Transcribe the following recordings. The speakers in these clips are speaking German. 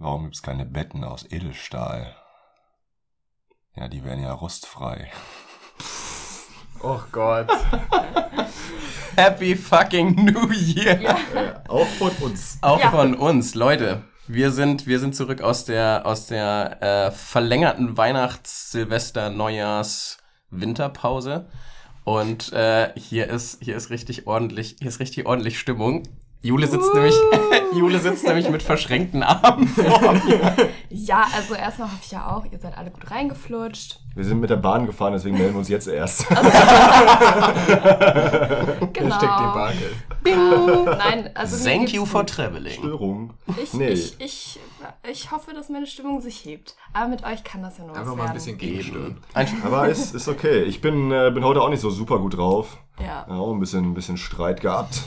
Warum gibt's keine Betten aus Edelstahl? Ja, die wären ja rostfrei. Oh Gott. Happy fucking New Year! Ja, auch von uns. Auch Ja. von uns, Leute. Wir sind, wir sind zurück aus der, aus der äh, verlängerten Weihnachts-, Silvester-, Neujahrs-, Winterpause. Und äh, hier ist, hier ist richtig ordentlich, hier ist richtig ordentlich Stimmung. Jule sitzt nämlich, Jule sitzt nämlich mit verschränkten Armen vor mir. Ja, also erstmal hoffe ich ja auch, ihr seid alle gut reingeflutscht. Wir sind mit der Bahn gefahren, deswegen melden wir uns jetzt erst. Genau. Hashtag Debakel. Bing. Nein, also Thank you for traveling. Störung. Ich, Nee. ich, ich, ich hoffe, dass meine Stimmung sich hebt. Aber mit euch kann das ja nur Einfach was mal ein werden. bisschen gegenstören. Aber ist, ist okay. Ich bin, äh, bin heute auch nicht so super gut drauf. Ja. Ja, auch ein bisschen, ein bisschen Streit gehabt.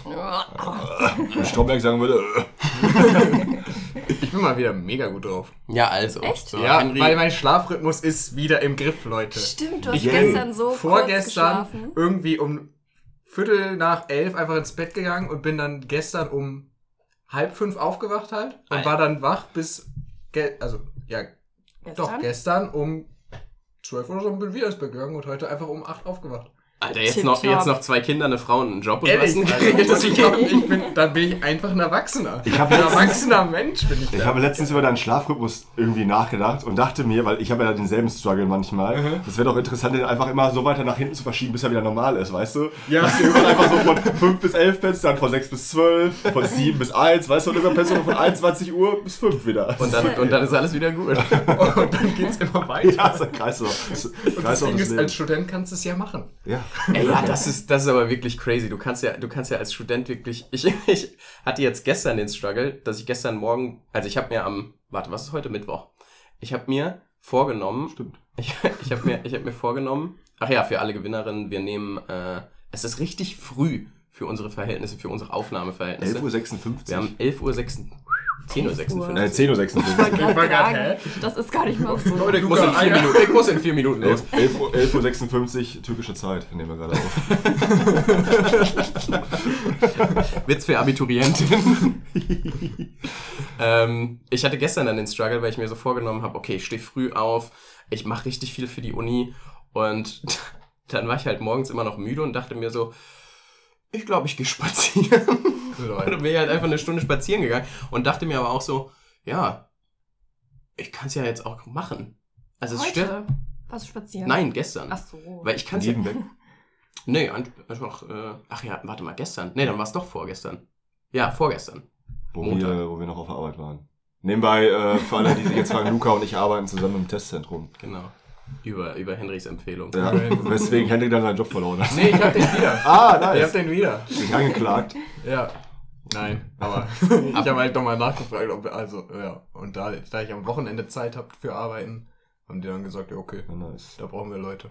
Wenn Stromberg sagen würde, äh, Ich bin mal wieder mega gut drauf. Ja, also. Echt? So, ja, Henry, weil mein Schlafrhythmus ist wieder im Griff, Leute. Stimmt, du hast Ich bin gestern so kurz vorgestern geschlafen. irgendwie um Viertel nach elf einfach ins Bett gegangen und bin dann gestern um halb fünf aufgewacht halt und Alter. war dann wach bis, ge also, ja, doch, Gestern? gestern um zwölf oder so bin wieder ins Bett gegangen und heute einfach um acht aufgewacht. Alter, jetzt noch, jetzt noch zwei Kinder, eine Frau und einen Job und Ehrlich, was also, ich, glaub, ich bin, dann bin ich einfach ein Erwachsener. Ich ein letztens- erwachsener Mensch bin ich. Ich da. habe letztens über deinen Schlafrhythmus irgendwie nachgedacht und dachte mir, weil ich habe ja denselben Struggle manchmal, Mhm. das wäre doch interessant, den einfach immer so weiter nach hinten zu verschieben, bis er wieder normal ist, weißt du? Ja. Dass du irgendwann einfach so von 5 bis 11 pennst, dann von 6 bis 12, von 7 bis 1, weißt du, und irgendwann pennst du von 21 Uhr bis 5 wieder. Und dann, und dann ist alles wieder gut. und dann geht's immer weiter. ja, so ein Kreislauf. Und Ding ist, als. Student kannst du es ja machen. Ja. Ey, ja, das ist, das ist aber wirklich crazy. Du kannst ja, du kannst ja als Student wirklich, ich, ich hatte jetzt gestern den Struggle, dass ich gestern Morgen, also ich habe mir am, warte, was ist heute Mittwoch? Ich habe mir vorgenommen, Stimmt. ich, ich habe mir, ich habe mir vorgenommen, ach ja, für alle Gewinnerinnen, wir nehmen, äh, es ist richtig früh für unsere Verhältnisse, für unsere Aufnahmeverhältnisse. 11.56 Uhr. Wir haben 11 Uhr 6, 10 Uhr 56. Äh, 10.56 Uhr. Ich war gerade das ist gar nicht mal so. Leute, ich muss in vier Minuten, ich muss in vier Minuten los. 11 Uhr 11.56 Uhr türkische Zeit, nehmen wir gerade auf. Witz für Abiturientinnen. ähm, ich hatte gestern dann den Struggle, weil ich mir so vorgenommen habe, okay, ich stehe früh auf, ich mache richtig viel für die Uni und dann war ich halt morgens immer noch müde und dachte mir so, ich glaube, ich gehe spazieren. Und dann bin ich halt einfach eine Stunde spazieren gegangen und dachte mir aber auch so, ja, ich kann es ja jetzt auch machen. Also es stört. Heute? Was spazieren? Nein, gestern. Ach so. Weil ich kann es ja. Liebenbeck. Nee, ein- einfach, äh, ach ja, warte mal, gestern. Nee, dann war es doch vorgestern. Ja, vorgestern. Wo Montag. wir, wo wir noch auf der Arbeit waren. Nebenbei, äh, für alle, die sich jetzt fragen, Luca und ich arbeiten zusammen im Testzentrum. Genau. Über, über Henrys Empfehlung. Ja, weswegen Henry dann seinen Job verloren hat. Nee, ich hab den wieder. Ah, Ich nice. hab den wieder. Bin angeklagt. Ja. Nein, aber ich habe halt nochmal nachgefragt, ob also, ja. Und da, da ich am Wochenende Zeit hab für Arbeiten, haben die dann gesagt, ja, okay, Ja, nice. da brauchen wir Leute.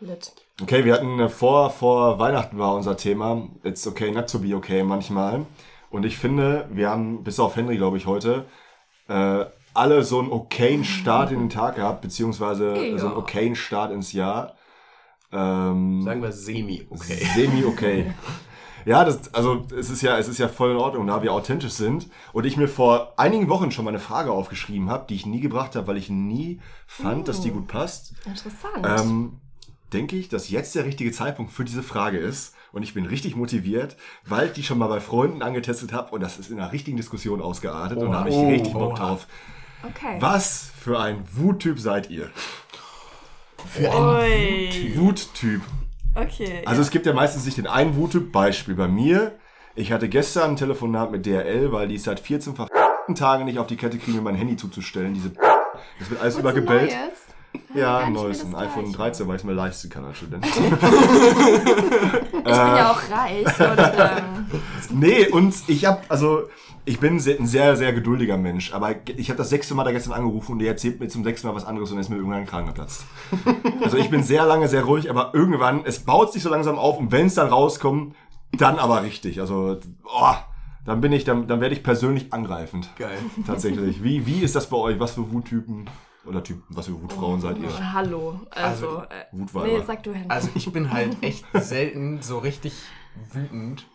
Lit. Okay, wir hatten äh, vor, vor Weihnachten war unser Thema. It's okay not to be okay manchmal. Und ich finde, wir haben, bis auf Henry, glaube ich, heute, äh, alle so einen okayen Start in den Tag gehabt, beziehungsweise Ja. so einen okayen Start ins Jahr. Ähm, Sagen wir semi, okay. Semi okay. Ja, das, also es ist ja, es ist ja voll in Ordnung, da wir authentisch sind. Und ich mir vor einigen Wochen schon mal eine Frage aufgeschrieben habe, die ich nie gebracht habe, weil ich nie fand, dass die gut passt. Interessant. Ähm, denke ich, dass jetzt der richtige Zeitpunkt für diese Frage ist. Und ich bin richtig motiviert, weil ich die schon mal bei Freunden angetestet habe und das ist in einer richtigen Diskussion ausgeartet. und da habe ich Oh, richtig Bock oha. drauf. Okay. Was für ein Wuttyp seid ihr? Für Ui. Wuttyp. Okay. Also es gibt ja meistens nicht den einen Wuttyp. Beispiel bei mir. Ich hatte gestern ein Telefonat mit DRL, weil die es seit 14 verfickten Tagen nicht auf die Kette kriegen, mir mein Handy zuzustellen. Diese das wird alles übergebellt. Neues? Ja, Gar ein neues, ein iPhone Gleiche. 13, weil ich es mir leisten kann als Student. Ich bin ja auch reich und ähm, Nee, und ich habe, also, ich bin ein sehr, sehr geduldiger Mensch, aber ich habe das sechste Mal da gestern angerufen und der erzählt mir zum sechsten Mal was anderes und ist mir irgendwann ein Kragen geplatzt. Also ich bin sehr lange sehr ruhig, aber irgendwann, es baut sich so langsam auf und wenn es dann rauskommt, dann aber richtig. Also, oh, dann bin ich, dann, dann werde ich persönlich angreifend. Geil. Tatsächlich. Wie, wie ist das bei euch? Was für Wuttypen oder Typen, was für Wutfrauen seid ihr? hallo. Also, Also, äh, Wutweiber. nee, sag du hin. Also ich bin halt echt selten so richtig wütend.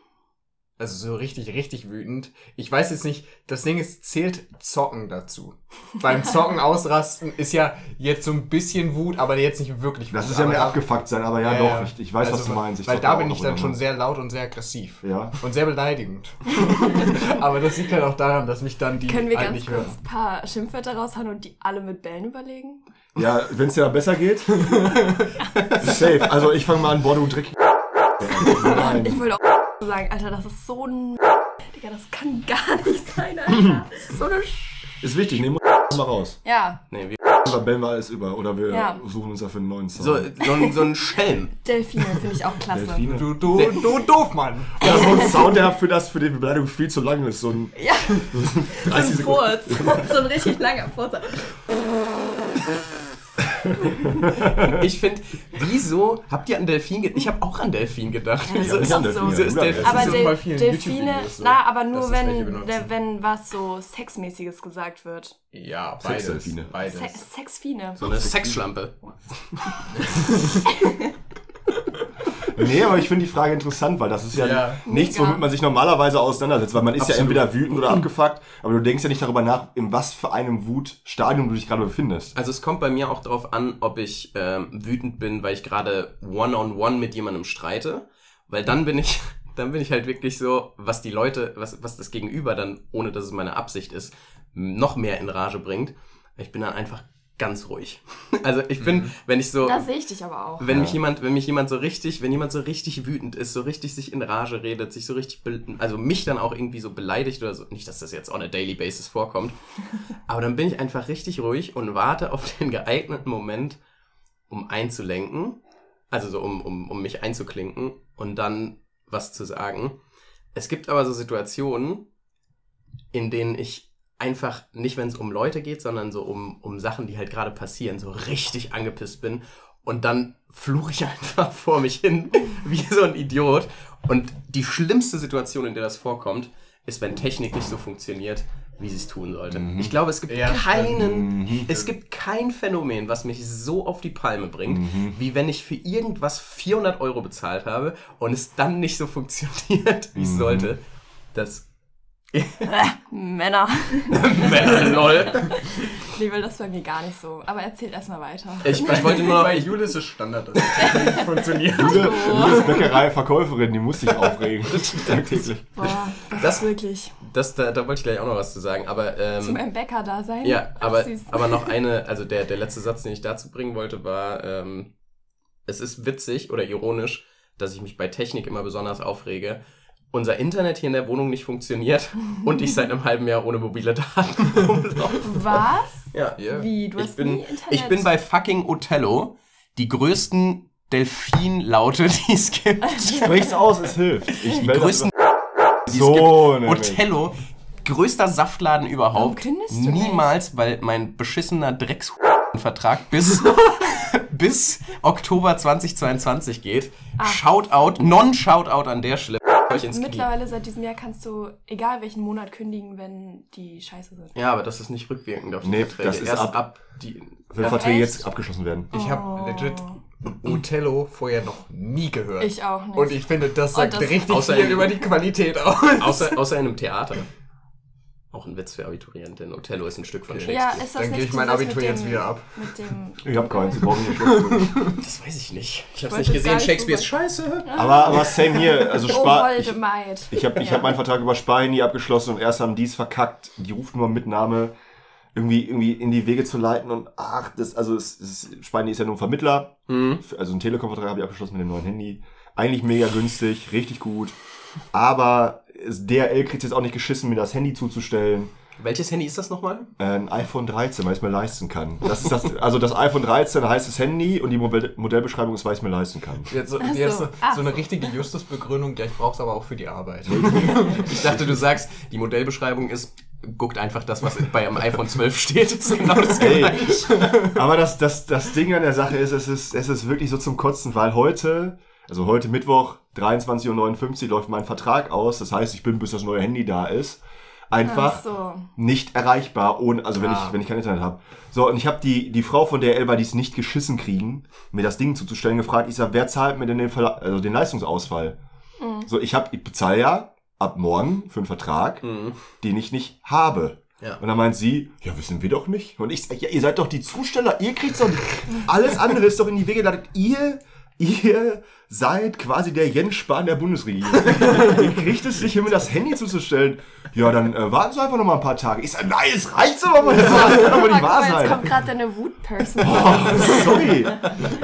Also so richtig, richtig wütend. Ich weiß jetzt nicht, das Ding ist, zählt Zocken dazu. Beim Zocken ausrasten ist ja jetzt so ein bisschen Wut, aber jetzt nicht wirklich Wut. Das ist ja mehr abgefuckt sein, aber ja, Ja, doch, ja. ich, ich weiß, was Also, du meinst. Ich weil da bin ich dann schon sehr laut und sehr aggressiv. Ja. Und sehr beleidigend. aber das liegt halt auch daran, dass mich dann die Können wir halt ganz nicht kurz ein paar Schimpfwörter raushauen und die alle mit Bällen überlegen? Ja, wenn es dir dann besser geht. Safe. Also ich fange mal an, boah, du Dreck. Nein. Ich wollte auch sagen, Alter, das ist so ein... Digga, das kann gar nicht sein, Alter. So eine Sch Ist wichtig, nehmen wir mal raus. Ja, Nee, wie, Oder bellen wir alles über. Oder wir Ja. suchen uns dafür einen neuen Song. so, so, ein, so ein Schelm. Delfine finde ich auch klasse. Delfine. Du, du, du doof, Mann. Ja, so ein Sound, der für das, für die Beleidigung viel zu lang ist. So ein Ja, 30 so ein Sekunden. Furz. so ein richtig langer Furz. Ich finde, wieso habt ihr an Delfin gedacht? Ich habe auch an Delfin gedacht. Wieso ist Delfine? so. wieso ist Delfin? Aber Del Delfine, na, aber nur wenn, wenn was so Sexmäßiges gesagt wird. Ja, beides. Sexdelfine. Beides. Se Sexfine. so eine Sexschlampe. Nee, aber ich finde die Frage interessant, weil das ist ja, Ja. nichts, womit man sich normalerweise auseinandersetzt, weil man ist ja Absolut. entweder wütend oder abgefuckt, aber du denkst ja nicht darüber nach, in was für einem Wutstadium du dich gerade befindest. Also es kommt bei mir auch darauf an, ob ich ähm, wütend bin, weil ich gerade one-on-one mit jemandem streite. Weil dann bin ich, dann bin ich halt wirklich so, was die Leute, was, was das Gegenüber dann, ohne dass es meine Absicht ist, noch mehr in Rage bringt. Ich bin dann einfach ganz ruhig. Also ich bin, wenn ich so, Da sehe ich dich aber auch. wenn Ja. mich jemand, wenn mich jemand so richtig, wenn jemand so richtig wütend ist, so richtig sich in Rage redet, sich so richtig, also mich dann auch irgendwie so beleidigt oder so, nicht, dass das jetzt on a daily basis vorkommt, aber dann bin ich einfach richtig ruhig und warte auf den geeigneten Moment, um einzulenken, also so um, um, um mich einzuklinken und dann was zu sagen. Es gibt aber so Situationen, in denen ich einfach nicht, wenn es um Leute geht, sondern so um, um Sachen, die halt gerade passieren, so richtig angepisst bin. Und dann fluche ich einfach vor mich hin, wie so ein Idiot. Und die schlimmste Situation, in der das vorkommt, ist, wenn Technik nicht so funktioniert, wie sie es tun sollte. Ich glaube, es gibt Ja, keinen, es gibt kein Phänomen, was mich so auf die Palme bringt, wie wenn ich für irgendwas 400 Euro bezahlt habe und es dann nicht so funktioniert, wie es sollte. Das Männer. Männer, lol. Nee, will das bei mir gar nicht so. Aber erzählt erstmal weiter. Ich, ich wollte nur Bei Jule ist Standard, dass das nicht funktioniert. Jule, Jule ist Bäckerei-Verkäuferin, die muss sich aufregen. Tagtäglich. Boah, das, Das- ist wirklich das, da, da wollte ich gleich auch noch was zu sagen, aber zum ähm, einem Bäcker da sein. ja, aber, aber noch eine, also der, der letzte Satz, den ich dazu bringen wollte, war, ähm, es ist witzig oder ironisch, dass ich mich bei Technik immer besonders aufrege. Unser Internet hier in der Wohnung nicht funktioniert und ich seit einem halben Jahr ohne mobile Daten rumlaufe. Was? Ja. Ja. Wie? Du Ich hast bin, nie Internet? ich bin bei fucking Othello, die größten Delfinlaute, die es gibt. Sprich's aus, es hilft. Ich Die melde größten die so, es gibt. Othello, größter Saftladen überhaupt. kündigst du nicht? Niemals, weil mein beschissener Drecksvertrag bis, bis Oktober 2022 geht. Shoutout, Non-Shoutout an der Stelle. Euch ins Knie. Mittlerweile seit diesem Jahr kannst du egal welchen Monat kündigen, wenn die scheiße sind. Ja, aber das ist nicht rückwirkend auf die Nee, Verträge. das ist Erst ab- ab, die. Wenn Verträge echt? jetzt abgeschlossen werden. Ich habe legit Othello vorher noch nie gehört. Ich auch nicht. Und ich finde, das sagt das- richtig viel über die Qualität aus. außer, außer in einem Theater. Auch ein Witz für Abiturienten. Othello ist ein Stück von Okay. Shakespeare. ja, ist das Dann gehe ich mein Abitur mit jetzt dem, wieder ab. Mit dem, Ich hab keinen, sie brauchen nicht. Das weiß ich nicht. Ich hab's wollte nicht gesehen. Shakespeare ist scheiße. Aber, aber same hier. Also Oh, holde Ich, ich habe ich Ja. hab meinen Vertrag über Sparhandy abgeschlossen und erst haben die es verkackt, die Rufnummer Mitnahme irgendwie, irgendwie in die Wege zu leiten und ach, das, also es, es, Sparhandy ist ja nur ein Vermittler. Mhm. Also einen Telekom-Vertrag habe ich abgeschlossen mit dem neuen Handy. Eigentlich mega günstig, richtig gut. Aber es- DRL kriegt jetzt auch nicht geschissen, mir das Handy zuzustellen. Welches Handy ist das nochmal? Ein iPhone 13, weil ich es mir leisten kann. Das ist das, also das iPhone 13 heißt das Handy und die Modell, Modellbeschreibung ist, weil ich es mir leisten kann. Jetzt, so, jetzt so. so, eine richtige Justusbegründung, ja, ich brauch's aber auch für die Arbeit. Ich dachte, du sagst, die Modellbeschreibung ist, guckt einfach das, was bei einem iPhone 12 steht. Das ist genau das Ey, gleiche. aber das, das, das Ding an der Sache ist, es ist, es ist wirklich so zum Kotzen, weil heute, also heute Mittwoch, 23.59 Uhr läuft mein Vertrag aus. Das heißt, ich bin, bis das neue Handy da ist, einfach Ach so. nicht erreichbar, ohne, also wenn Ah. ich, wenn ich kein Internet habe. So, und ich habe die, die Frau von der Elba, die es nicht geschissen kriegen, mir das Ding zuzustellen, gefragt, ich sag, wer zahlt mir denn den, Verla also den Leistungsausfall? So, ich hab, ich bezahle ja, ab morgen für einen Vertrag, Mhm. den ich nicht habe. Ja. Und dann meint sie, ja, wissen wir doch nicht. Und ich sag, ja, ihr seid doch die Zusteller, ihr kriegt doch alles andere ist doch in die Wege geleitet. Ihr, ihr seid quasi der Jens Spahn der Bundesregierung. ihr kriegt es nicht hin, mir das Handy zuzustellen. Ja, dann äh, warten Sie einfach noch mal ein paar Tage. Ich sag, nein, es reicht so mal. Das kann doch wohl nicht wahr mal, jetzt sein. kommt gerade deine Wut-Person. Oh, sorry.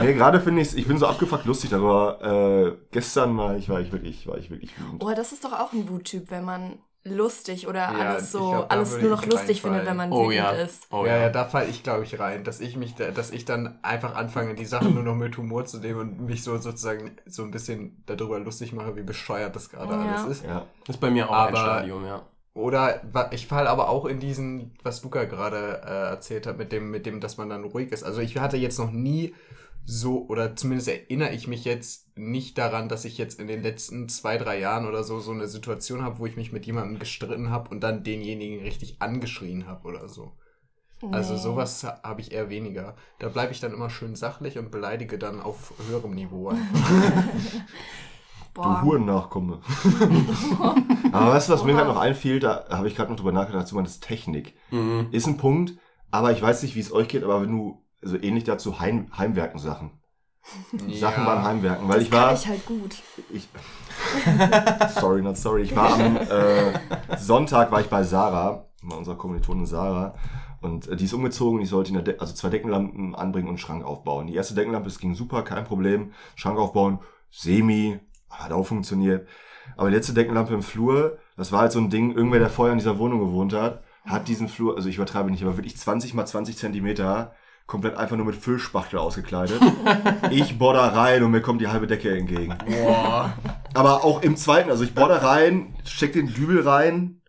Nee, gerade finde ich ich bin so abgefuckt lustig darüber. Äh, gestern war ich, war ich wirklich, war ich wirklich wütend. Oh, das ist doch auch ein Wuttyp, wenn man lustig oder Ja, alles so, glaub, alles nur noch lustig reinfallen. findet, wenn man Oh wütend ja. ist. Oh ja, ja. ja, da falle ich, glaube ich, rein, dass ich mich, da, dass ich dann einfach anfange, die Sachen nur noch mit Humor zu nehmen und mich so sozusagen so ein bisschen darüber lustig mache, wie bescheuert das gerade Ja. alles ist. Ja. Das ist bei mir auch ein Aber- Stadium, ja. Oder ich falle aber auch in diesen, was Luca gerade äh, erzählt hat, mit dem, mit dem, dass man dann ruhig ist. Also ich hatte jetzt noch nie so, oder zumindest erinnere ich mich jetzt nicht daran, dass ich jetzt in den letzten zwei, drei Jahren oder so so eine Situation habe, wo ich mich mit jemandem gestritten habe und dann denjenigen richtig angeschrien habe oder so. Also Nee. sowas habe ich eher weniger. Da bleibe ich dann immer schön sachlich und beleidige dann auf höherem Niveau. Du Boah. Hurennachkomme. aber weißt du, was mir gerade noch einfiel? Da habe ich gerade noch drüber nachgedacht, dazu das Technik. Mhm. Ist ein Punkt, aber ich weiß nicht, wie es euch geht, aber wenn du, also ähnlich dazu Heim, Heimwerken-Sachen. Sachen beim Heimwerken, weil das ich war. kann ich halt gut. Ich, sorry, not sorry. Ich war am äh, Sonntag war ich bei Sarah, bei unserer Kommilitonin Sarah. Und äh, die ist umgezogen, ich sollte in der De also zwei Deckenlampen anbringen und einen Schrank aufbauen. Die erste Deckenlampe, das ging super, kein Problem. Schrank aufbauen, semi, hat auch funktioniert. Aber die letzte Deckenlampe im Flur, das war halt so ein Ding, irgendwer, der vorher in dieser Wohnung gewohnt hat, hat diesen Flur, also ich übertreibe nicht, aber wirklich 20 mal 20 Zentimeter komplett einfach nur mit Füllspachtel ausgekleidet. ich bohr da rein und mir kommt die halbe Decke entgegen. Boah. Aber auch im zweiten, also ich bohr da rein, steck den Dübel rein,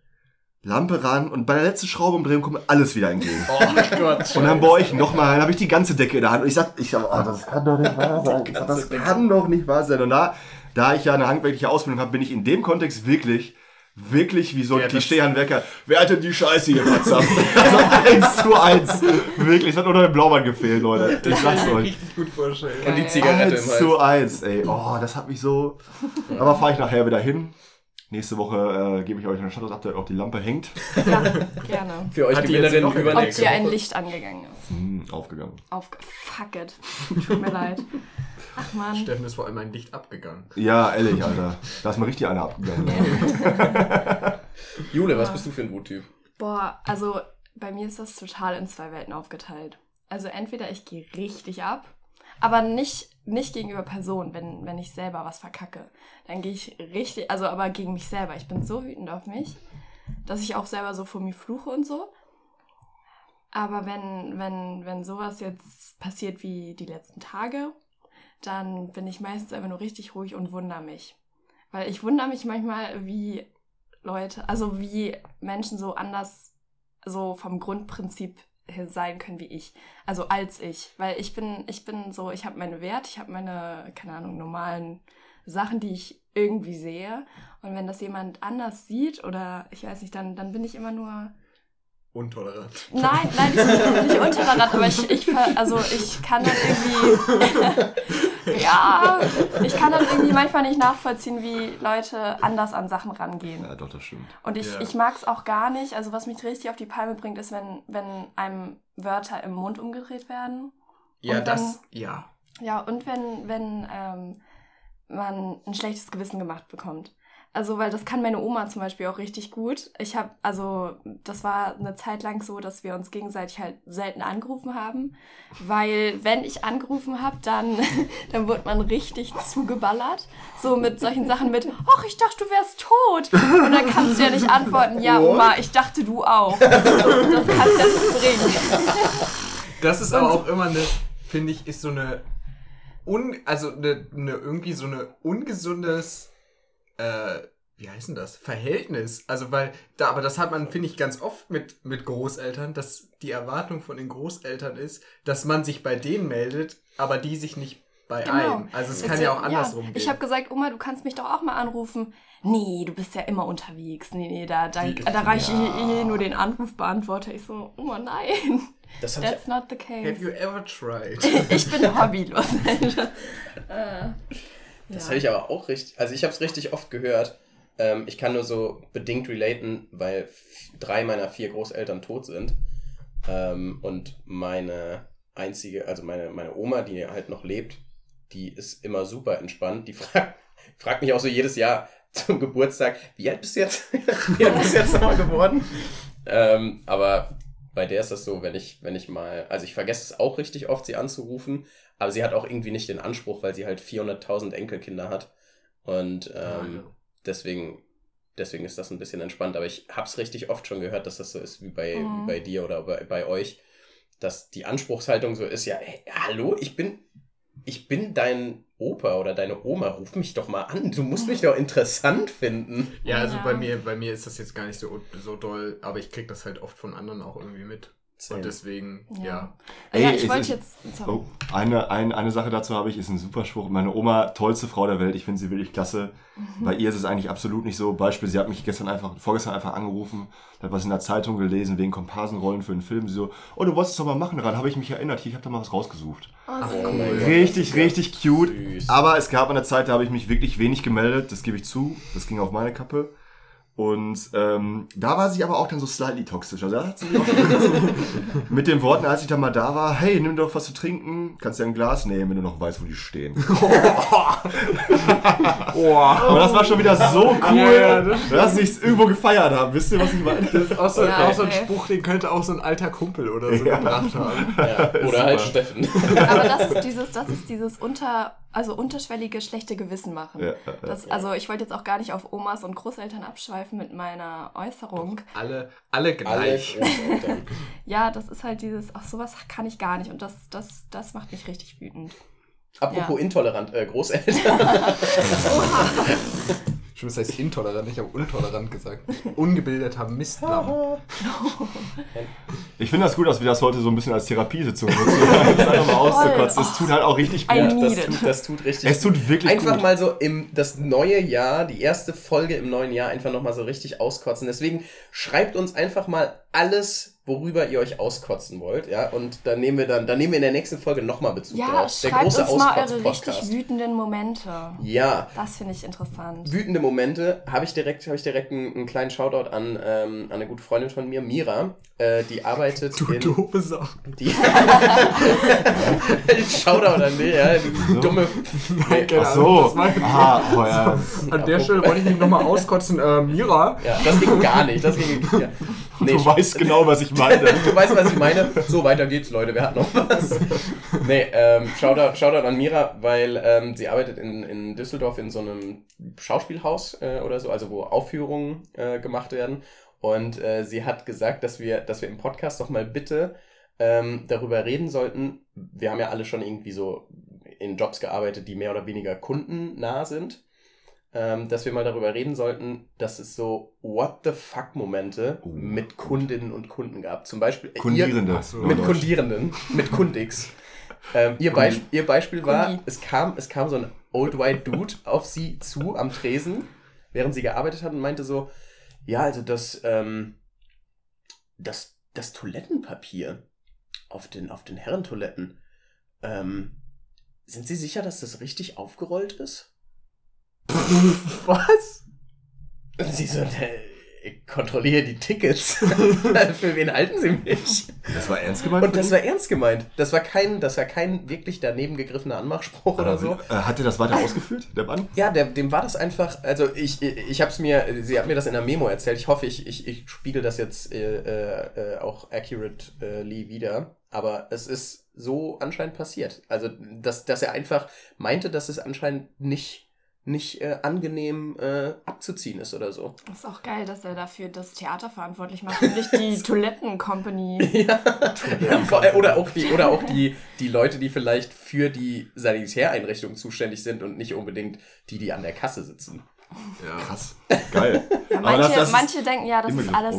Lampe ran und bei der letzten Schraubenumdrehung kommt alles wieder entgegen. Oh Gott. Und dann bohr ich nochmal rein, habe ich die ganze Decke in der Hand und ich sag, ich sag, oh, das kann doch nicht wahr sein. Sag, das kann doch nicht wahr sein. Und da, da ich ja eine handwerkliche Ausbildung habe, bin ich in dem Kontext wirklich, wirklich wie so ein Ja, Klischeehandwerker. Wer hat denn die Scheiße hier verzapft? also eins zu eins. Wirklich, es hat nur noch der Blaumann gefehlt, Leute. Ich sag's euch. richtig gut vorstellen. Und die Zigarette im Eins Hals. zu eins, ey. Oh, das hat mich so. Aber fahre ich nachher wieder hin. Nächste Woche äh, gebe ich euch ein Status-Update, ob die Lampe hängt. Ja, gerne. Für euch Hat die jetzt Gewinnerinnen noch über Ob dir ein. Licht angegangen ist. Hm, aufgegangen. Auf Fuck it. Tut mir leid. Ach man. Steffen ist vor allem ein Licht abgegangen. Ja, ehrlich, Alter. Da ist mal richtig einer abgegangen. Jule, was bist du für ein Wuttyp? Boah, also bei mir ist das total in zwei Welten aufgeteilt. Also entweder ich gehe richtig ab, aber nicht, nicht gegenüber Personen, wenn, wenn ich selber was verkacke. Dann gehe ich richtig, also aber gegen mich selber. Ich bin so wütend auf mich, dass ich auch selber so vor mir fluche und so. Aber wenn, wenn, wenn sowas jetzt passiert wie die letzten Tage, dann bin ich meistens einfach nur richtig ruhig und wundere mich. Weil ich wundere mich manchmal, wie Leute, also wie Menschen so anders, so vom Grundprinzip sein können wie ich. Also als ich. Weil ich bin, ich bin so, ich habe meine Werte, ich habe meine, keine Ahnung, normalen Sachen, die ich irgendwie sehe. Und wenn das jemand anders sieht oder ich weiß nicht, dann, dann bin ich immer nur Untolerant. Nein, nein, nicht, nicht untertolerant, aber ich, ich, also ich kann dann irgendwie, ja, ich kann dann irgendwie manchmal nicht nachvollziehen, wie Leute anders an Sachen rangehen. Ja, doch, das stimmt. Und ich, Ja. ich mag es auch gar nicht, also was mich richtig auf die Palme bringt, ist, wenn, wenn einem Wörter im Mund umgedreht werden. Ja, Und dann- das, ja. Ja, und wenn, wenn ähm, man ein schlechtes Gewissen gemacht bekommt. Also, weil das kann meine Oma zum Beispiel auch richtig gut. Ich habe, also, das war eine Zeit lang so, dass wir uns gegenseitig halt selten angerufen haben. Weil, wenn ich angerufen habe, dann, dann wurde man richtig zugeballert. So mit solchen Sachen mit, ach, ich dachte, du wärst tot. Und dann kannst du ja nicht antworten, ja, Oma, ich dachte, du auch. So, das kannst du ja nicht bringen. Das ist aber auch immer eine, finde ich, ist so eine, un, also eine, eine irgendwie so eine ungesundes, äh, wie heißt denn das? Verhältnis. Also, weil, da, aber das hat man, finde ich, ganz oft mit, mit Großeltern, dass die Erwartung von den Großeltern ist, dass man sich bei denen meldet, aber die sich nicht bei einem. Also, es kann Jetzt, ja auch andersrum ja, gehen. Ich habe gesagt, Oma, du kannst mich doch auch mal anrufen. Nee, du bist ja immer unterwegs. Nee, nee, da, da, da reiche ich eh nur den Anrufbeantworter. Ich so, Oma, nein. Das That's not the Have case. you ever tried? Ich bin hobbylos. äh, Das ja. habe ich aber auch richtig, also ich habe es richtig oft gehört, Ähm, ich kann nur so bedingt relaten, weil drei meiner vier Großeltern tot sind. Ähm, und meine einzige, also meine, meine Oma, die halt noch lebt, die ist immer super entspannt. Die fragt, fragt mich auch so jedes Jahr zum Geburtstag, wie alt bist du jetzt? wie alt bist du jetzt nochmal geworden? Ähm, aber bei der ist das so, wenn ich, wenn ich mal, also ich vergesse es auch richtig oft, sie anzurufen, aber sie hat auch irgendwie nicht den Anspruch, weil sie halt 400.000 Enkelkinder hat. Und ähm, deswegen, deswegen ist das ein bisschen entspannt. Aber ich hab's richtig oft schon gehört, dass das so ist wie bei, Mhm. wie bei dir oder bei, bei euch, dass die Anspruchshaltung so ist, ja, hey, hallo, ich bin, ich bin dein Opa oder deine Oma, ruf mich doch mal an. Du musst mich doch interessant finden. Ja, also Ja. bei mir, bei mir ist das jetzt gar nicht so, so doll, aber ich krieg das halt oft von anderen auch irgendwie mit. Und deswegen, Ja. ja. Ey, ja, ich wollte jetzt. Sorry. Oh, eine, eine, eine Sache dazu habe ich, ist ein super Spruch. Meine Oma, tollste Frau der Welt, ich finde sie wirklich klasse. Mhm. Bei ihr ist es eigentlich absolut nicht so. Beispiel, sie hat mich gestern einfach, vorgestern einfach angerufen, hat was in der Zeitung gelesen wegen Komparsenrollen für einen Film. Sie so, oh, du wolltest es doch mal machen, daran habe ich mich erinnert. Hier, ich habe da mal was rausgesucht. Oh, Ach, mein Gott. Richtig, richtig cute. Süß. Aber es gab eine Zeit, da habe ich mich wirklich wenig gemeldet, das gebe ich zu. Das ging auf meine Kappe. Und ähm, da war sie aber auch dann so slightly toxisch. Also da hat sie mich auch mit den Worten, als ich dann mal da war, hey, nimm doch was zu trinken, kannst ja ein Glas nehmen, wenn du noch weißt, wo die stehen. Aber das war schon wieder so cool, Ja, ja, das dass ich es irgendwo gefeiert habe. Wisst ihr, was ich meine? Das ist auch so, Ja, auch so ein. Spruch, den könnte auch so ein alter Kumpel oder so Ja. gebracht haben. Ja, oder halt Steffen. Aber das ist dieses, das ist dieses unter, also unterschwellige schlechte Gewissen machen. Ja, ja, ja. Das, also ich wollte jetzt auch gar nicht auf Omas und Großeltern abschweifen mit meiner Äußerung. Alle, alle Alle gleich. Großeltern. Ja, das ist halt dieses, ach sowas kann ich gar nicht und das, das, das macht mich richtig wütend. Apropos Ja. intolerant, äh, Großeltern. Schon das heißt intolerant, ich habe untolerant gesagt. Ungebildeter Mistlamm. Ich finde das gut, dass wir das heute so ein bisschen als Therapiesitzung nutzen. das einfach mal auszukotzen. Es tut halt auch richtig gut. Das tut, das tut richtig Es tut wirklich einfach gut. mal so im das neue Jahr, die erste Folge im neuen Jahr einfach nochmal so richtig auskotzen. Deswegen schreibt uns einfach mal alles, worüber ihr euch auskotzen wollt, ja, und dann nehmen wir dann, dann nehmen wir in der nächsten Folge nochmal Bezug Ja, drauf. schreibt uns mal eure richtig wütenden Momente. Ja, Das finde ich interessant. wütende Momente habe ich direkt, habe ich direkt einen, einen kleinen Shoutout an, ähm, an eine gute Freundin von mir, Mira, äh, die arbeitet Du in, doofe Sau. die Shoutout an die, ja, die dumme, nee, Ach so. Aha, oh ja. An der Stelle wollte ich mich nochmal auskotzen. Äh, Mira, ja, das ging gar nicht, das ging, ja. Nee, Du weißt genau, was ich meine. du weißt, was ich meine. So, weiter geht's, Leute. Wer hat noch was? Nee, ähm, Shoutout, Shoutout an Mira, weil ähm, sie arbeitet in, in Düsseldorf in so einem Schauspielhaus äh, oder so, also wo Aufführungen äh, gemacht werden. Und äh, sie hat gesagt, dass wir, dass wir im Podcast doch mal bitte ähm, darüber reden sollten. Wir haben ja alle schon irgendwie so in Jobs gearbeitet, die mehr oder weniger kundennah sind. Ähm, dass wir mal darüber reden sollten, dass es so What the fuck Momente Oh. mit Kundinnen und Kunden gab. Zum Beispiel ihr, Kundierende. Ach so. mit. Kundierenden, mit Kundix. Ähm, ihr, Beisp ihr Beispiel war, Kundi. es kam, es kam so ein Old White Dude auf sie zu am Tresen, während sie gearbeitet hat und meinte so, ja, also das, ähm, das, das Toilettenpapier auf den, auf den Herrentoiletten, ähm, sind Sie sicher, dass das richtig aufgerollt ist? Was? Sie so, "Ne, ich kontrolliere die Tickets. Für wen halten Sie mich? Das war ernst gemeint? Und das war ernst gemeint. Das war kein, das war kein wirklich daneben gegriffener Anmachspruch oder so. Äh, Hat er das weiter ausgeführt, der Mann? Ja, der, dem war das einfach, also ich, ich habe es mir, sie hat mir das in der Memo erzählt. Ich hoffe, ich, ich, ich spiegel das jetzt äh, äh, auch accurately wieder. Aber es ist so anscheinend passiert. Also, dass, dass er einfach meinte, dass es anscheinend nicht, nicht äh, angenehm äh, abzuziehen ist oder so. Das ist auch geil, dass er dafür das Theater verantwortlich macht und nicht die Toiletten-Company. Ja. ja oder auch, die, oder auch die, die Leute, die vielleicht für die Sanitäreinrichtung zuständig sind und nicht unbedingt die, die an der Kasse sitzen. Ja. Krass. Geil. Ja, Aber manche, das- das manche denken, ja, das ist alles,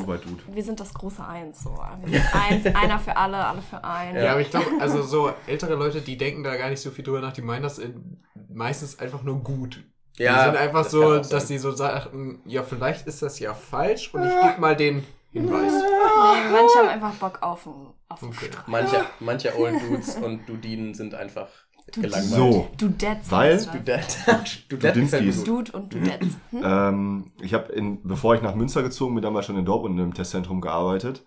wir sind das große Eins. So. Wir sind eins, einer für alle, alle für einen. Ja, aber ich glaube, also so ältere Leute, die denken da gar nicht so viel drüber nach, die meinen das in, meistens einfach nur gut. Die sind einfach das so, sein. dass die so sagten, ja, vielleicht ist das ja falsch und ich gebe mal den Hinweis. Nee, manche haben einfach Bock auf den, auf den Okay. Streit. Manche, manche Old Dudes und Dudinen sind einfach Du, gelangweilt. So. Du Dets Weil- heißt das. Du Dad. Du Dad gefällt mir Dudinskis. gut. Dude und du Dets. Hm? Ähm, ich habe, bevor ich nach Münster gezogen bin, damals schon in Dortmund im Testzentrum gearbeitet.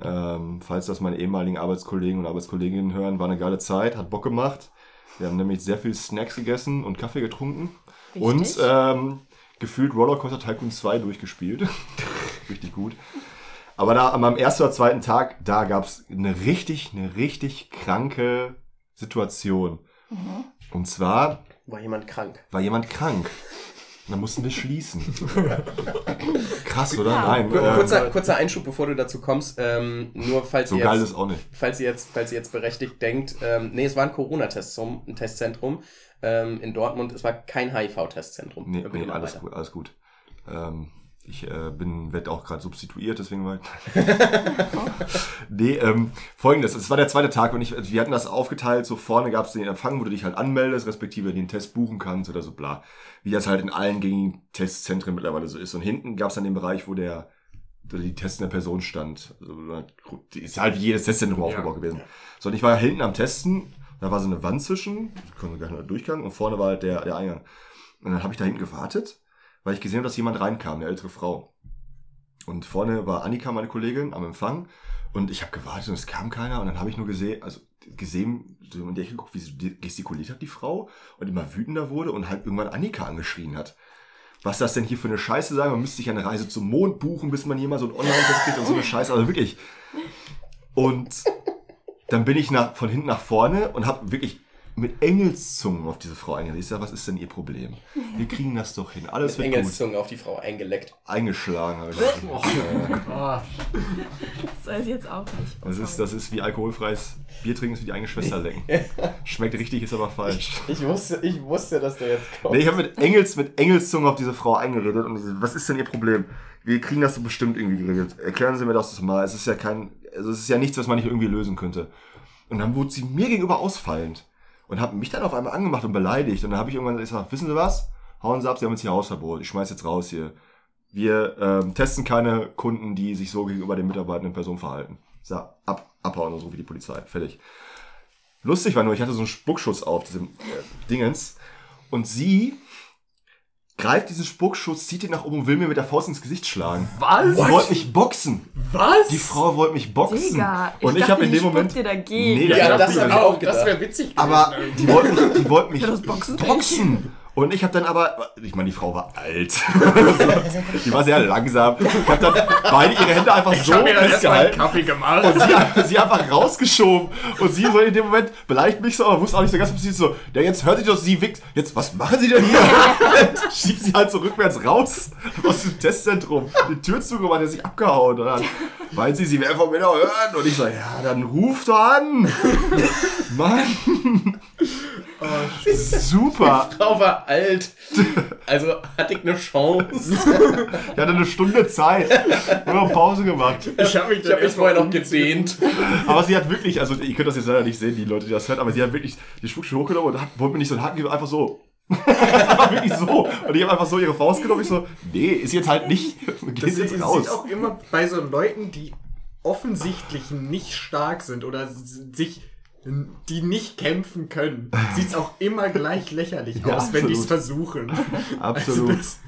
Ähm, falls das meine ehemaligen Arbeitskollegen und Arbeitskolleginnen hören, war eine geile Zeit, hat Bock gemacht. Wir haben nämlich sehr viel Snacks gegessen und Kaffee getrunken. Wichtig. Und ähm, gefühlt Rollercoaster Tycoon 2 durchgespielt. richtig gut. Aber da am ersten oder zweiten Tag, da gab's eine richtig, eine richtig kranke Situation. Mhm. Und zwar War jemand krank? war jemand krank. Dann mussten wir schließen. Krass, oder? Ja. Nein. Ähm, Kurzer, kurzer Einschub, bevor du dazu kommst. Ähm, nur falls so ihr geil jetzt, ist auch nicht. falls ihr jetzt, falls ihr jetzt berechtigt denkt, ähm, nee, es war ein Corona-Testzentrum, ein Testzentrum ähm, in Dortmund. Es war kein HIV-Testzentrum. Nee, nee alles gut, alles gut. Ähm, ich äh, bin, werd auch gerade substituiert, deswegen war Nee, ähm, folgendes, es war der zweite Tag und ich, wir hatten das aufgeteilt, so vorne gab es den Empfang, wo du dich halt anmeldest, respektive den Test buchen kannst oder so bla. Wie das halt in allen gängigen Testzentren mittlerweile so ist. Und hinten gab es dann den Bereich, wo der die testende Person stand. Also, die ist halt wie jedes Testzentrum Ja. aufgebaut gewesen. So, und ich war hinten am Testen, da war so eine Wand zwischen, ich konnte gar nicht durchgang und vorne war halt der, der Eingang. Und dann habe ich da hinten gewartet, weil ich gesehen habe, dass jemand reinkam, eine ältere Frau. Und vorne war Annika, meine Kollegin, am Empfang. Und ich habe gewartet und es kam keiner. Und dann habe ich nur gesehen, also gesehen, so in die Ecke geguckt, wie sie gestikuliert hat, die Frau. Und immer wütender wurde und halt irgendwann Annika angeschrien hat. Was das denn hier für eine Scheiße sei? Man müsste sich eine Reise zum Mond buchen, bis man mal so ein Online-Test kriegt und so eine Scheiße. Also wirklich. Und dann bin ich nach, von hinten nach vorne und habe wirklich mit Engelszungen auf diese Frau eingeredet. Ich sag, was ist denn ihr Problem? Wir kriegen das doch hin. Alles Mit wird gut. Engelszungen auf die Frau eingeleckt. Eingeschlagen. Hab ich gesagt. Oh, Das weiß ich jetzt auch nicht. Das ist, das ist wie alkoholfreies Bier trinken, ist wie die eigene Schwester lecken. Schmeckt richtig, ist aber falsch. Ich wusste, ich wusste, dass der jetzt kommt. Nee, ich habe mit Engels, mit Engelszungen auf diese Frau eingeredet und sie, was ist denn ihr Problem? Wir kriegen das so bestimmt irgendwie geregelt. Erklären Sie mir das mal. Es ist ja kein, also es ist ja nichts, was man nicht irgendwie lösen könnte. Und dann wurde sie mir gegenüber ausfallend und hat mich dann auf einmal angemacht und beleidigt. Und dann habe ich irgendwann gesagt, wissen Sie was? Hauen Sie ab, Sie haben jetzt hier Hausverbot. Ich schmeiß jetzt raus hier. Wir ähm, testen keine Kunden, die sich so gegenüber den mitarbeitenden Personen verhalten. So, ab, abhauen und so wie die Polizei. Fertig. Lustig war nur, ich hatte so einen Spuckschuss auf diesem äh, Dingens. Und sie greift diesen Spuckschuss, zieht ihn nach oben und will mir mit der Faust ins Gesicht schlagen. was? Sie wollte mich boxen. Was? Die Frau wollte mich boxen. Digga, ich und ich habe in dem Moment. dir dagegen. Nee, Ja, das, das das wäre witzig Aber gewesen. die wollten mich, die wollten mich Boxen boxen. Und ich habe dann aber, ich meine, die Frau war alt. die war sehr langsam. Ich habe dann beide ihre Hände einfach ich so festgehalten. Kaffee gemacht. Und sie, sie einfach rausgeschoben. Und sie so in dem Moment beleidigt mich so, aber wusste auch nicht so ganz, was sie so, ja, jetzt hört sich doch sie wichs. Jetzt, was machen sie denn hier? Und schiebt sie halt so rückwärts raus aus dem Testzentrum. Die Tür zugemacht, der sich abgehauen. Und dann meint sie, sie werden von mir noch hören. Und ich so, ja, dann ruf doch an. Mann. Super. Die Frau war alt. Also hatte ich eine Chance. Ich hatte eine Stunde Zeit. Nur noch Pause gemacht. ich habe mich, Ich habe mich vorher noch gedehnt. Aber sie hat wirklich, also ihr könnt das jetzt leider nicht sehen, die Leute, die das hören, aber sie hat wirklich die Spuckschuhe hochgenommen und hat, wollte mir nicht so einen Haken geben, einfach so. das war wirklich so. Und ich habe einfach so ihre Faust genommen. Ich so, nee, ist jetzt halt nicht. Gehst Das jetzt sieht raus. auch immer bei so Leuten, die offensichtlich nicht stark sind oder sich die nicht kämpfen können, sieht's auch immer gleich lächerlich Ja, aus, wenn die es absolut. versuchen. Absolut. Also das,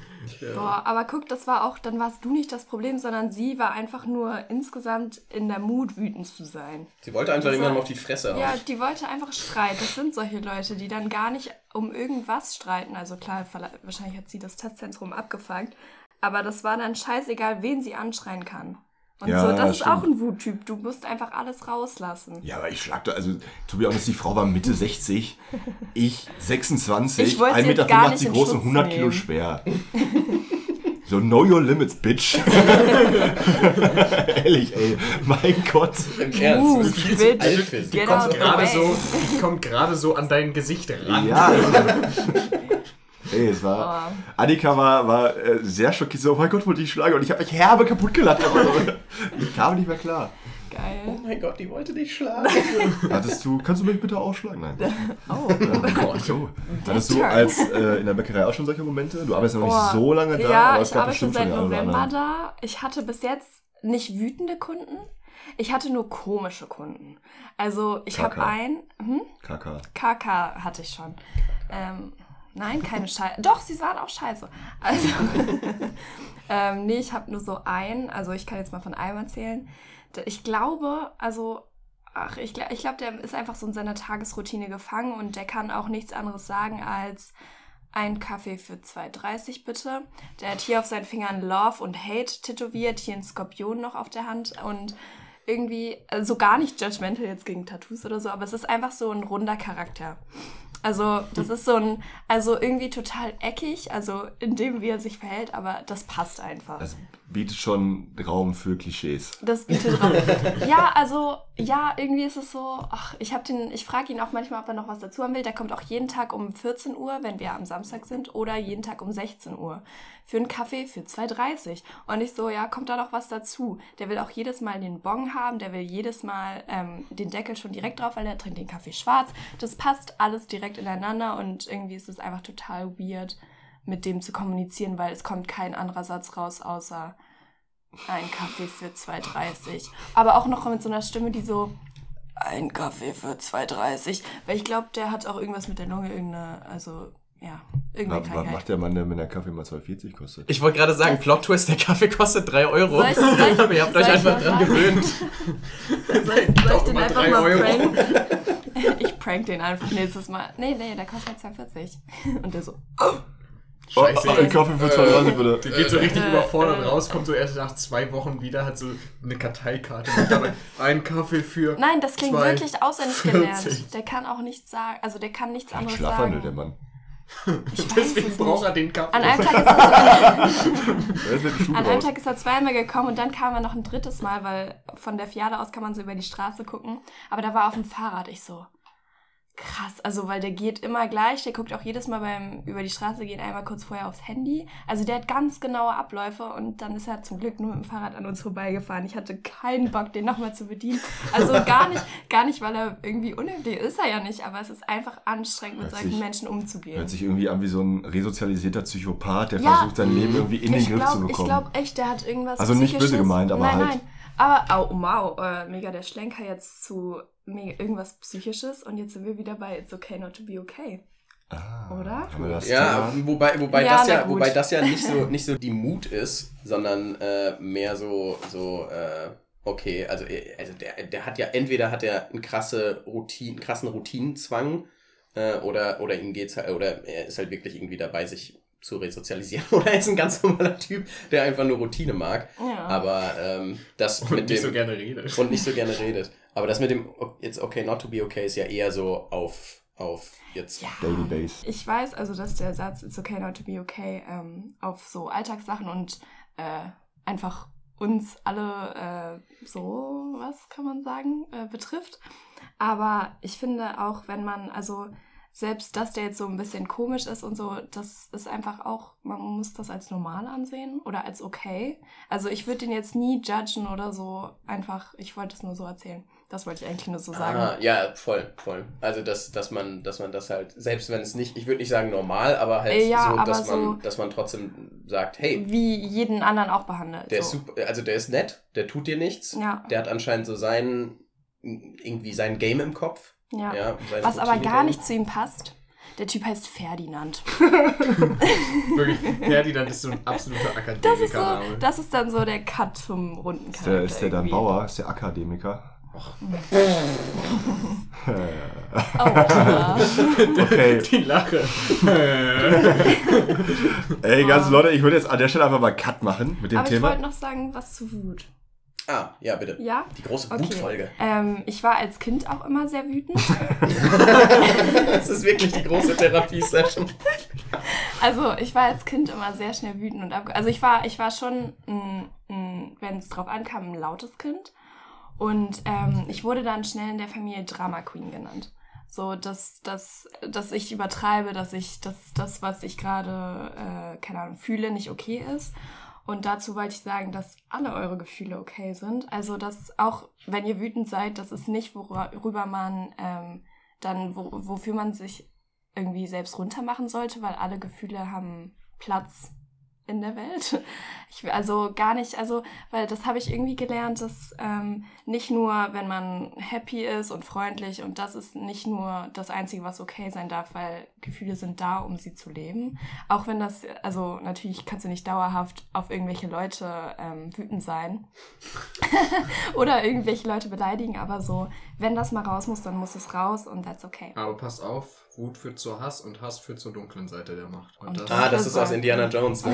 Boah, aber guck, das war auch, dann warst du nicht das Problem, sondern sie war einfach nur insgesamt in der Mut, wütend zu sein. Sie wollte einfach war- auf die Fresse hauen. Ja, die wollte einfach Streit. Das sind solche Leute, die dann gar nicht um irgendwas streiten. Also klar, wahrscheinlich hat sie das Testzentrum abgefangt. Aber das war dann scheißegal, wen sie anschreien kann. Und Ja, so, das ist stimmt. auch ein Wuttyp. Du musst einfach alles rauslassen. Ja, aber ich schlag da, also, to be honest, die Frau war Mitte 60, ich 26, Ich wollte 1,85 sie Meter groß und Schutz 100 Kilo nehmen. schwer. So, know your limits, bitch. Ehrlich, ey. Mein Gott. Im Ernst, du bist viel zu bitch. alt für sie. Get kommt gerade so, die kommt gerade so an dein Gesicht ran. Ja. Ey, es war. Oh. Annika war, war äh, sehr schockiert. So, oh mein Gott, wollte ich schlagen. Und ich habe mich herbe kaputt gelacht. Aber so, ich kam nicht mehr klar. Oh Geil. mein Gott, die wollte dich schlagen. Hattest du, kannst du mich bitte ausschlagen? Nein. Oh. Gott, so. Hattest du als äh, in der Bäckerei auch schon solche Momente? Du arbeitest noch nicht Oh. so lange da, ja, aber es ich gab arbeite bestimmt seit schon einen oder November da. Ich hatte bis jetzt nicht wütende Kunden, Ich hatte nur komische Kunden. Also ich habe Kaka. ein... Hm? Kaka. KK hatte ich schon. Ähm, nein, keine Scheiße. Doch, sie waren auch scheiße. Also, ähm, nee, ich habe nur so einen. Also ich kann jetzt mal von einem erzählen. Ich glaube, also, ach, ich, ich glaube, der ist einfach so in seiner Tagesroutine gefangen und der kann auch nichts anderes sagen als ein Kaffee für 2,30 bitte. Der hat hier auf seinen Fingern Love und Hate tätowiert, hier ein Skorpion noch auf der Hand und irgendwie, also gar nicht judgmental jetzt gegen Tattoos oder so, aber es ist einfach so ein runder Charakter. Also, das ist so ein, also irgendwie total eckig, also in dem, wie er sich verhält, aber das passt einfach. Das bietet schon Raum für Klischees. Das bietet Raum. ja, also, ja, irgendwie ist es so, ach, ich habe den, ich frage ihn auch manchmal, ob er noch was dazu haben will. Der kommt auch jeden Tag um 14 Uhr, wenn wir am Samstag sind, oder jeden Tag um 16 Uhr. Für einen Kaffee für 2,30. Und ich so, ja, kommt da noch was dazu? Der will auch jedes Mal den Bon haben, der will jedes Mal ähm, den Deckel schon direkt drauf, weil er trinkt den Kaffee schwarz. Das passt alles direkt ineinander und irgendwie ist es einfach total weird, mit dem zu kommunizieren, weil es kommt kein anderer Satz raus, außer ein Kaffee für 2,30. Aber auch noch mit so einer Stimme, die so, ein Kaffee für 2,30. Weil ich glaube, der hat auch irgendwas mit der Lunge, irgendeine, also, ja, irgendeine Was, macht der Mann, der mit einer Kaffee mal 2,40 kostet? Ich wollte gerade sagen, Plot Twist, der Kaffee kostet 3 Euro. Soll ich- soll ich- Aber ihr habt euch ich einfach dran gewöhnt. Soll, soll ich den einfach mal Euro. pranken? Ich prank den einfach nächstes Mal. Nee, nee, der kostet halt 2,40. Und der so, Scheiße. Oh, ein Kaffee für 2,30 bitte. Der geht so richtig Äh, überfordert äh. raus, kommt so erst nach zwei Wochen wieder, hat so eine Karteikarte mit dabei. Ein Kaffee für. nein, das klingt wirklich auswendig 40. gelernt. Der kann auch nichts sagen, also der kann nichts Ein anderes Schlafwandel, sagen. der Mann. Ich weiß Deswegen es braucht nicht. er den Kaffee. An einem Tag ist er An einem. Tag ist er zweimal gekommen und dann kam er noch ein drittes Mal, weil von der Fiale aus kann man so über die Straße gucken. Aber da war er auf dem Fahrrad. Ich so, krass. Also, weil der geht immer gleich. Der guckt auch jedes Mal beim über die Straße gehen einmal kurz vorher aufs Handy. Also, der hat ganz genaue Abläufe und dann ist er zum Glück nur mit dem Fahrrad an uns vorbeigefahren. Ich hatte keinen Bock, den nochmal zu bedienen. Also, gar nicht, gar nicht, weil er irgendwie unhöflich ist. Er ja nicht, aber es ist einfach anstrengend, mit Hört solchen sich- Menschen umzugehen. Hört sich irgendwie an wie so ein resozialisierter Psychopath, der Ja. versucht, sein Leben irgendwie in den ich Griff glaub, zu Ich bekommen. glaube echt, der hat irgendwas. Also nicht böse gemeint, aber nein, halt- Nein, aber, oh, wow, äh, mega der Schlenker jetzt zu irgendwas Psychisches und jetzt sind wir wieder bei It's okay not to be okay. Ah, Oder? Ja, Thema? wobei, wobei, Ja, das ja, wobei das ja nicht so, nicht so die Mut ist, sondern äh, mehr so, so äh, okay, also, äh, also der, der hat ja, entweder hat er einen krasse Routine, krassen Routinenzwang äh, oder, oder ihm geht's halt, oder er ist halt wirklich irgendwie dabei, sich zu resozialisieren. Oder er ist ein ganz normaler Typ, der einfach nur Routine mag. Ja. Aber ähm, das Und mit nicht dem so gerne redet. und nicht so gerne redet. Aber das mit dem It's okay not to be okay ist ja eher so auf, auf jetzt. ja. Daily Base. Ich weiß also, dass der Satz It's okay not to be okay ähm, auf so Alltagssachen und äh, einfach uns alle äh, so, was kann man sagen, äh, betrifft. Aber ich finde auch, wenn man, also selbst dass der jetzt so ein bisschen komisch ist und so, das ist einfach auch, man muss das als normal ansehen oder als okay. Also ich würde den jetzt nie judgen oder so, einfach, ich wollte es nur so erzählen. Das wollte ich eigentlich nur so sagen. Ah, ja, voll, voll. Also dass, dass man, dass man das halt, selbst wenn es nicht, ich würde nicht sagen normal, aber halt ja, so, aber dass man, so- dass man trotzdem sagt, hey, Wie jeden anderen auch behandelt. der so. ist super, also der ist nett, der tut dir nichts, Ja, der hat anscheinend so sein, irgendwie sein Game im Kopf. ja. Ja, Was aber gar nicht zu ihm passt. Der Typ heißt Ferdinand. Wirklich, Ferdinand ist so ein absoluter Das ist, so, das ist dann so der Cut zum runden Ist Charakter. der, ist der dann. Bauer? Ist der Akademiker? Oh. Okay. Die Lache. Ey, ganz Leute, ich würde jetzt an der Stelle einfach mal Cut machen mit dem Aber ich Thema. wollte noch sagen, was zu Wut. Ah, ja, bitte. Ja? Die große Okay. Wutfolge. Ähm, ich war als Kind auch immer sehr wütend. Das ist wirklich die große Therapie-Session. Also ich war als Kind immer sehr schnell wütend und abge Also ich war, ich war schon, wenn es drauf ankam, ein lautes Kind. Und ähm, ich wurde dann schnell in der Familie Drama Queen genannt. So, dass, dass, dass ich übertreibe, dass ich, dass das, was ich gerade, äh, keine Ahnung, fühle, nicht okay ist. Und dazu wollte ich sagen, dass alle eure Gefühle okay sind. Also, dass auch, wenn ihr wütend seid, das ist nicht, worüber man ähm, dann, wo, wofür man sich irgendwie selbst runtermachen sollte, weil alle Gefühle haben Platz in der Welt. Ich, also gar nicht, also, weil das habe ich irgendwie gelernt, dass ähm, nicht nur, wenn man happy ist und freundlich und das ist nicht nur das Einzige, was okay sein darf, weil Gefühle sind da, um sie zu leben. Auch wenn das, also natürlich kannst du nicht dauerhaft auf irgendwelche Leute ähm, wütend sein oder irgendwelche Leute beleidigen, aber so, wenn das mal raus muss, dann muss es raus und that's okay. Aber pass auf, Wut führt zur Hass und Hass führt zur dunklen Seite der Macht. Und das, Ah, das ist aus Indiana Jones, ne?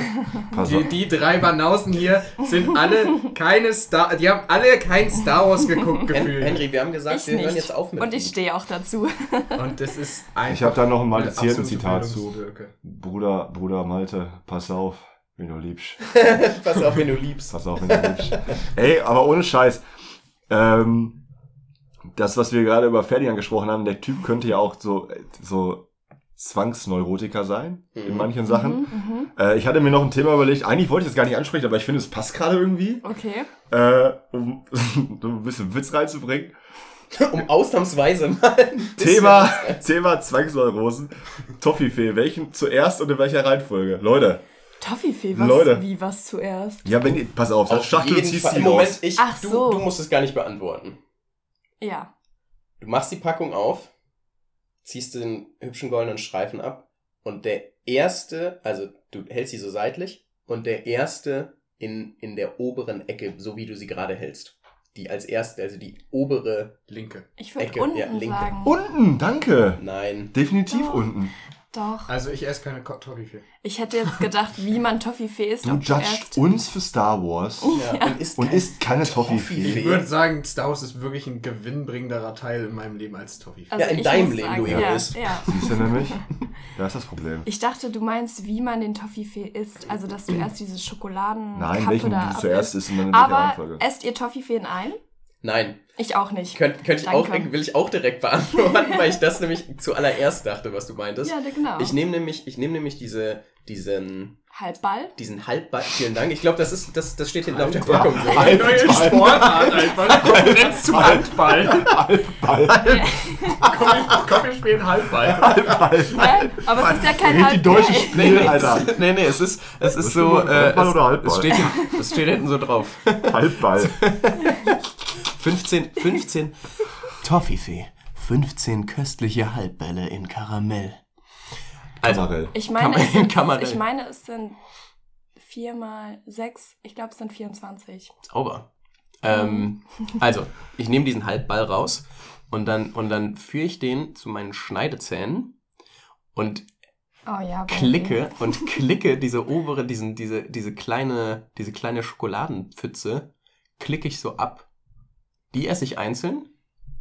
Pass die, auf. die drei Banausen hier sind alle keine Star, die haben alle kein Star Wars geguckt gefühlt. Henry, wir haben gesagt, Ich wir hören nicht. jetzt auf mit Und ich stehe auch dazu. Und das ist einfach. Ich habe da noch ein absolute Zitat zu. Bruder, Bruder Malte, pass auf, wenn du liebst. Pass auf, wenn du liebst. Pass auf, wenn du liebst. Ey, aber ohne Scheiß. Ähm, das, was wir gerade über Ferdinand gesprochen haben, der Typ könnte ja auch so, so Zwangsneurotiker sein, in Mhm. manchen Sachen. Mhm, mhm. Äh, ich hatte mir noch ein Thema überlegt, eigentlich wollte ich das gar nicht ansprechen, aber ich finde, es passt gerade irgendwie, Okay. äh, um so ein bisschen Witz reinzubringen. Um ausnahmsweise mal ein bisschen Thema, Thema Zwangsneurosen. Toffifee, welchen zuerst und in welcher Reihenfolge? Leute, Toffifee, was, Leute. wie was zuerst? ja, wenn ihr, pass auf, das Auf Schachtel ziehst du Moment, raus. ich, Ach du, so. du musst es gar nicht beantworten. Ja. Du machst die Packung auf, ziehst den hübschen goldenen Streifen ab und der erste, also du hältst sie so seitlich und der erste in, in der oberen Ecke, so wie du sie gerade hältst. Die als erste, also die obere, Linke. Ich würde Ecke, unten ja, linke. sagen. Unten, danke. nein. Definitiv Doch. unten. Doch. Also ich esse keine Toffifee. Ich hätte jetzt gedacht, wie man Toffifee isst. Du judgst uns für Star Wars Ja, und isst, und kein- isst keine Ich Toffifee. würde sagen, Star Wars ist wirklich ein gewinnbringerer Teil in meinem Leben als Toffifee. Also Ja, in ich deinem Leben, sagen, du ja, Egoist. ja. Siehst du nämlich? Da ist das Problem. Ich dachte, du meinst, wie man den Toffifee isst. Also, dass du erst diese Schokoladen. Nein, welchen da du zuerst isst und dann in Aber Reihenfolge. esst ihr Toffifee in ein? Nein, Ich auch nicht. Könnt, könnte ich auch, will ich auch direkt beantworten, weil ich das nämlich zuallererst dachte, was du meintest. Ja, genau. Ich nehme nämlich, ich nehme nämlich diese, diesen, Halbball? diesen Halbball. Vielen Dank. Ich glaube, das ist, das, das steht hinten auf der Halbball. Packung. so. Halb- Neue Sportart einfach. Konkurrenz zum Handball. Halbball. Komm, komm, wir spielen Halbball. Halbball. Ja, aber es ist ja kein Red die Halbball. deutsche Nee, Spiel, nee, Alter. es, nee, nee, es ist, es ist so, äh, Handball es, oder Halbball? es, steht, es steht hinten so drauf. Halbball. 15, 15 Toffifee. 15 köstliche Halbbälle in Karamell. Also, Kamarell. Ich meine, es sind, ich meine, es sind vier mal sechs. Ich glaube, es sind 24. sauber. Ähm, also, ich nehme diesen Halbball raus und dann, und dann führe ich den zu meinen Schneidezähnen und Oh ja, klicke und klicke diese obere, diesen, diese, diese kleine, diese kleine Schokoladenpfütze, klicke ich so ab. Die esse ich einzeln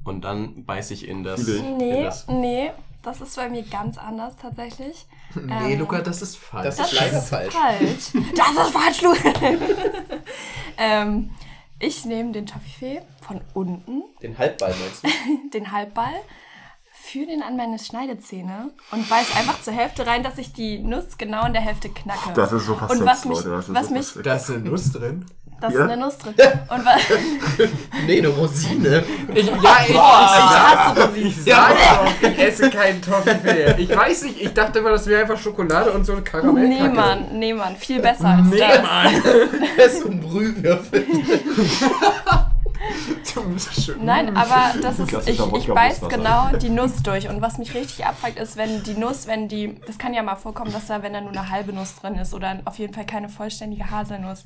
und dann beiße ich in das. Ich. In Nee, das. nee, das ist bei mir ganz anders tatsächlich. Nee, Ähm, Luca, das ist falsch. Das ist leider falsch. falsch. Das ist falsch, Lu. ähm, ich nehme den Toffifee von unten, Den Halbball meinst du? den Halbball, führe den an meine Schneidezähne und beiß einfach zur Hälfte rein, dass ich die Nuss genau in der Hälfte knacke. Das ist so Und passiert, was mich- Leute. Das ist was so mich-. Da ist eine Nuss drin. Da ist Ja. eine Nuss drin. Und was, Nee, eine Rosine. Ich, ja, ich, ich hasse Rosinen. ich sage doch, ich esse keinen Toffifee. Ich weiß nicht, ich dachte immer, das wäre einfach Schokolade und so ein Karamellkacke. Nee, Mann, nee, Mann, viel besser als Nee, das. Mann. Das ist ein Brühwürfel. Nein, aber das ist, ich, ich beiß genau die Nuss durch. Und was mich richtig abfuckt, ist, wenn die Nuss, wenn die, das kann ja mal vorkommen, dass da, wenn da nur eine halbe Nuss drin ist oder auf jeden Fall keine vollständige Haselnuss.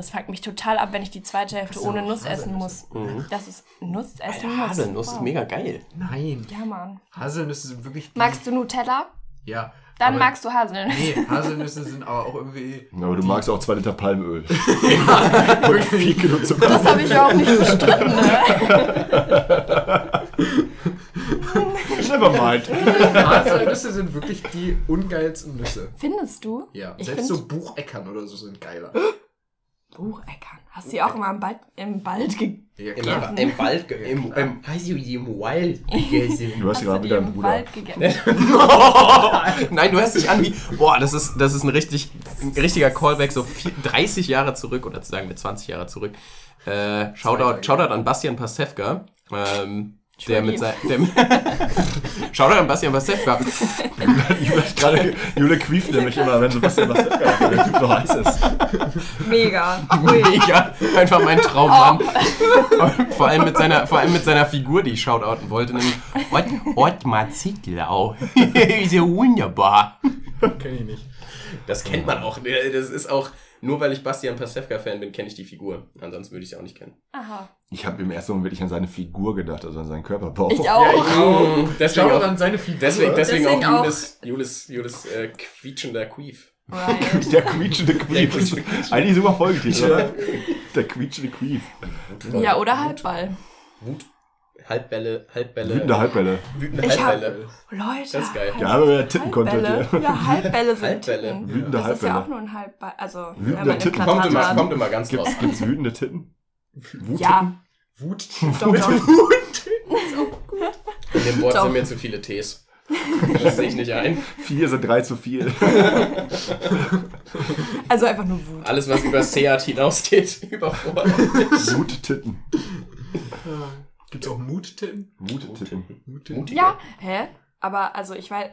Das fuckt mich total ab, wenn ich die zweite Hälfte ohne Nuss essen muss. Das ist Nuss essen Alter, muss. Haselnuss ist Wow. mega geil. Nein. Ja, Mann. Haselnüsse sind wirklich. die- Magst du Nutella? Ja. Dann aber- magst du Haselnüsse. Nee, Haselnüsse sind aber auch irgendwie. Aber du magst auch zwei Liter Palmöl. wirklich Vier Kilo Zucker. Das habe ich überhaupt nicht bestritten. Ne? Never mind. Haselnüsse sind wirklich die ungeilsten Nüsse. Findest du? Ja, Ich selbst find- so Bucheckern oder so sind geiler. Bucheckern. Hast du die auch immer im Wald, im Wald ge Ja, Im, klar. im Wald, ge- im, im, heißt du im Wild gegessen. Du hast Hast gerade die wieder einen im Bruder. Wald gegessen? Nein, du hörst dich an wie, boah, das ist, das ist ein richtig, ein richtiger Callback, so vier, 30 Jahre zurück, oder sagen wir 20 Jahre zurück. Äh, Shoutout. Shoutout an Bastian Pastewka. Ähm, Der mit sein, der mit Schau doch an Bastian Pastewka. Jule, gerade, Jule quieft nämlich immer, wenn Sebastian was sagt, der Typ so heiß ist. Mega. Mega. Einfach mein Traummann. Vor, allem mit seiner, vor allem mit seiner Figur, die ich shoutouten wollte. Nämlich Ott, Ottmar Zittlau. ist ja wunderbar. Kenn ich nicht. Das kennt man auch. Das ist auch, nur weil ich Bastian Pastewka-Fan bin, kenne ich die Figur. Ansonsten würde ich sie auch nicht kennen. Aha. Ich habe im ersten Moment wirklich an seine Figur gedacht, also an seinen Körperbau. Ich auch. Ja, ich auch. Deswegen Schau auch, an seine Figur. deswegen, deswegen, Deswegen auch auch. Julis, Julis, Julis äh, quietschender Queef. Right. Der quietschende Der Queef. quietschende Queef. Eigentlich super Folgetitel, oder? Der quietschende Queef. Ja, oder Halbball. Wut. Halbbälle, Halbbälle. Wütende Halbbälle. Wütende Ich hab- Halbbälle. Leute. Das ist geil. Ja, aber wer Tippen-Content Halbbälle. hier. Ja, Halbbälle sind Halbbälle. Titten. Wütende Das ist ja Halbbälle. auch nur ein Halbball. Also, Wütende Titten. Kommt immer, kommt immer ganz Gibt's, raus. gibt's wütende Titten? Wuttitten? Ja, Wut. doch, doch. In dem Wort Doch. sind mir zu viele Ts. Das sehe ich nicht ein. Vier sind drei zu viel. Also einfach nur Wut. Alles, was über Seat hinausgeht, überfordert. Wuttitten. Gibt's auch Muttitten? Wuttitten. Muttitten? Mutig. Ja, hä? Aber also ich weiß,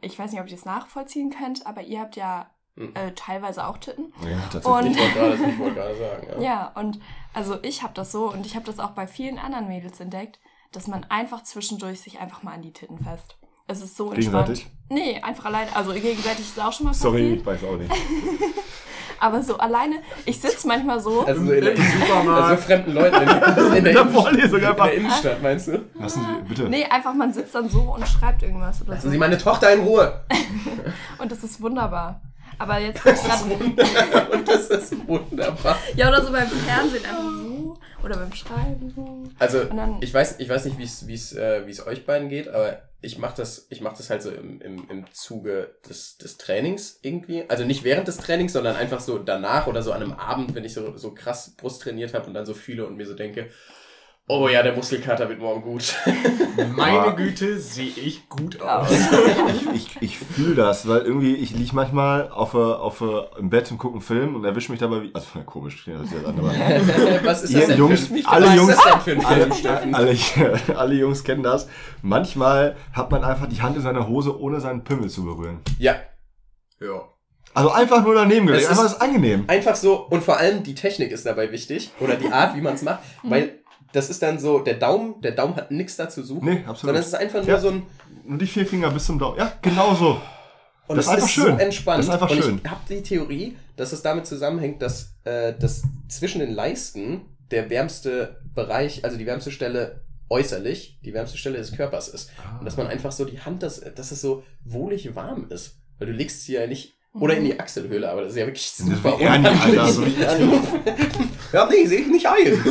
ich, weiß nicht, ob ihr das nachvollziehen könnt, aber ihr habt ja Hm. äh, teilweise auch Titten. Ja, Ich tatsächlich. gerade, ich wollte gerade sagen. Ja. Ja, und also ich habe das so und ich habe das auch bei vielen anderen Mädels entdeckt, dass man einfach zwischendurch sich einfach mal an die Titten fest. Es ist so entspannt. Gegenseitig? Nee, einfach allein. Also gegenseitig ist auch schon mal Sorry, passiert. ich weiß auch nicht. Aber so alleine, ich sitze manchmal so. Also so in der, Supermarkt. also fremden Leuten in, in, der, In der Innenstadt, Vorlesung in der Innenstadt, meinst du? Lassen Sie, bitte. Nee, einfach man sitzt dann so und schreibt irgendwas oder Lassen so. Sie meine Tochter in Ruhe. Und das ist wunderbar. Aber jetzt bin ich gerade. Und das ist wunderbar. Ja, oder so beim Fernsehen einfach so. Oder beim Schreiben so. Also, ich weiß, ich weiß nicht, wie es, wie es, äh, wie es euch beiden geht, aber ich mache das, ich mach das halt so im, im, im Zuge des, des Trainings irgendwie. Also nicht während des Trainings, sondern einfach so danach oder so an einem Abend, wenn ich so, so krass Brust trainiert habe und dann so fühle und mir so denke, oh ja, der Muskelkater wird morgen gut. Meine Güte, sehe ich gut aus. Ich, ich, ich fühle das, weil irgendwie, ich liege manchmal auf, äh, auf, äh, im Bett und gucke einen Film und erwische mich dabei wie. Also, komisch, ja, das ist ja dann, aber. Was ist Ihr das denn Jungs, für ein, alle was Jungs- ist das denn für ein Film, Steffen? Alle, alle Jungs kennen das. Manchmal hat man einfach die Hand in seiner Hose, ohne seinen Pimmel zu berühren. Ja, Ja. Also einfach nur daneben gelegt. Einfach ist- das ist angenehm. einfach so, und vor allem die Technik ist dabei wichtig, oder die Art, wie man es macht, weil das ist dann so, der Daumen, der Daumen hat nichts da zu suchen, Nee, absolut. sondern es ist einfach nur Ja. so ein, Nur die vier Finger bis zum Daumen. Ja, genau so. und Das es ist einfach ist schön. so entspannt. Das ist einfach und schön. ich habe die Theorie, dass es damit zusammenhängt, dass, äh, dass zwischen den Leisten der wärmste Bereich, also die wärmste Stelle äußerlich, die wärmste Stelle des Körpers ist. Und dass man einfach so die Hand, dass, dass es so wohlig warm ist. Weil du legst sie ja nicht, oder in die Achselhöhle, aber das ist ja wirklich Das ist Ja, nee, sehe ich nicht ein.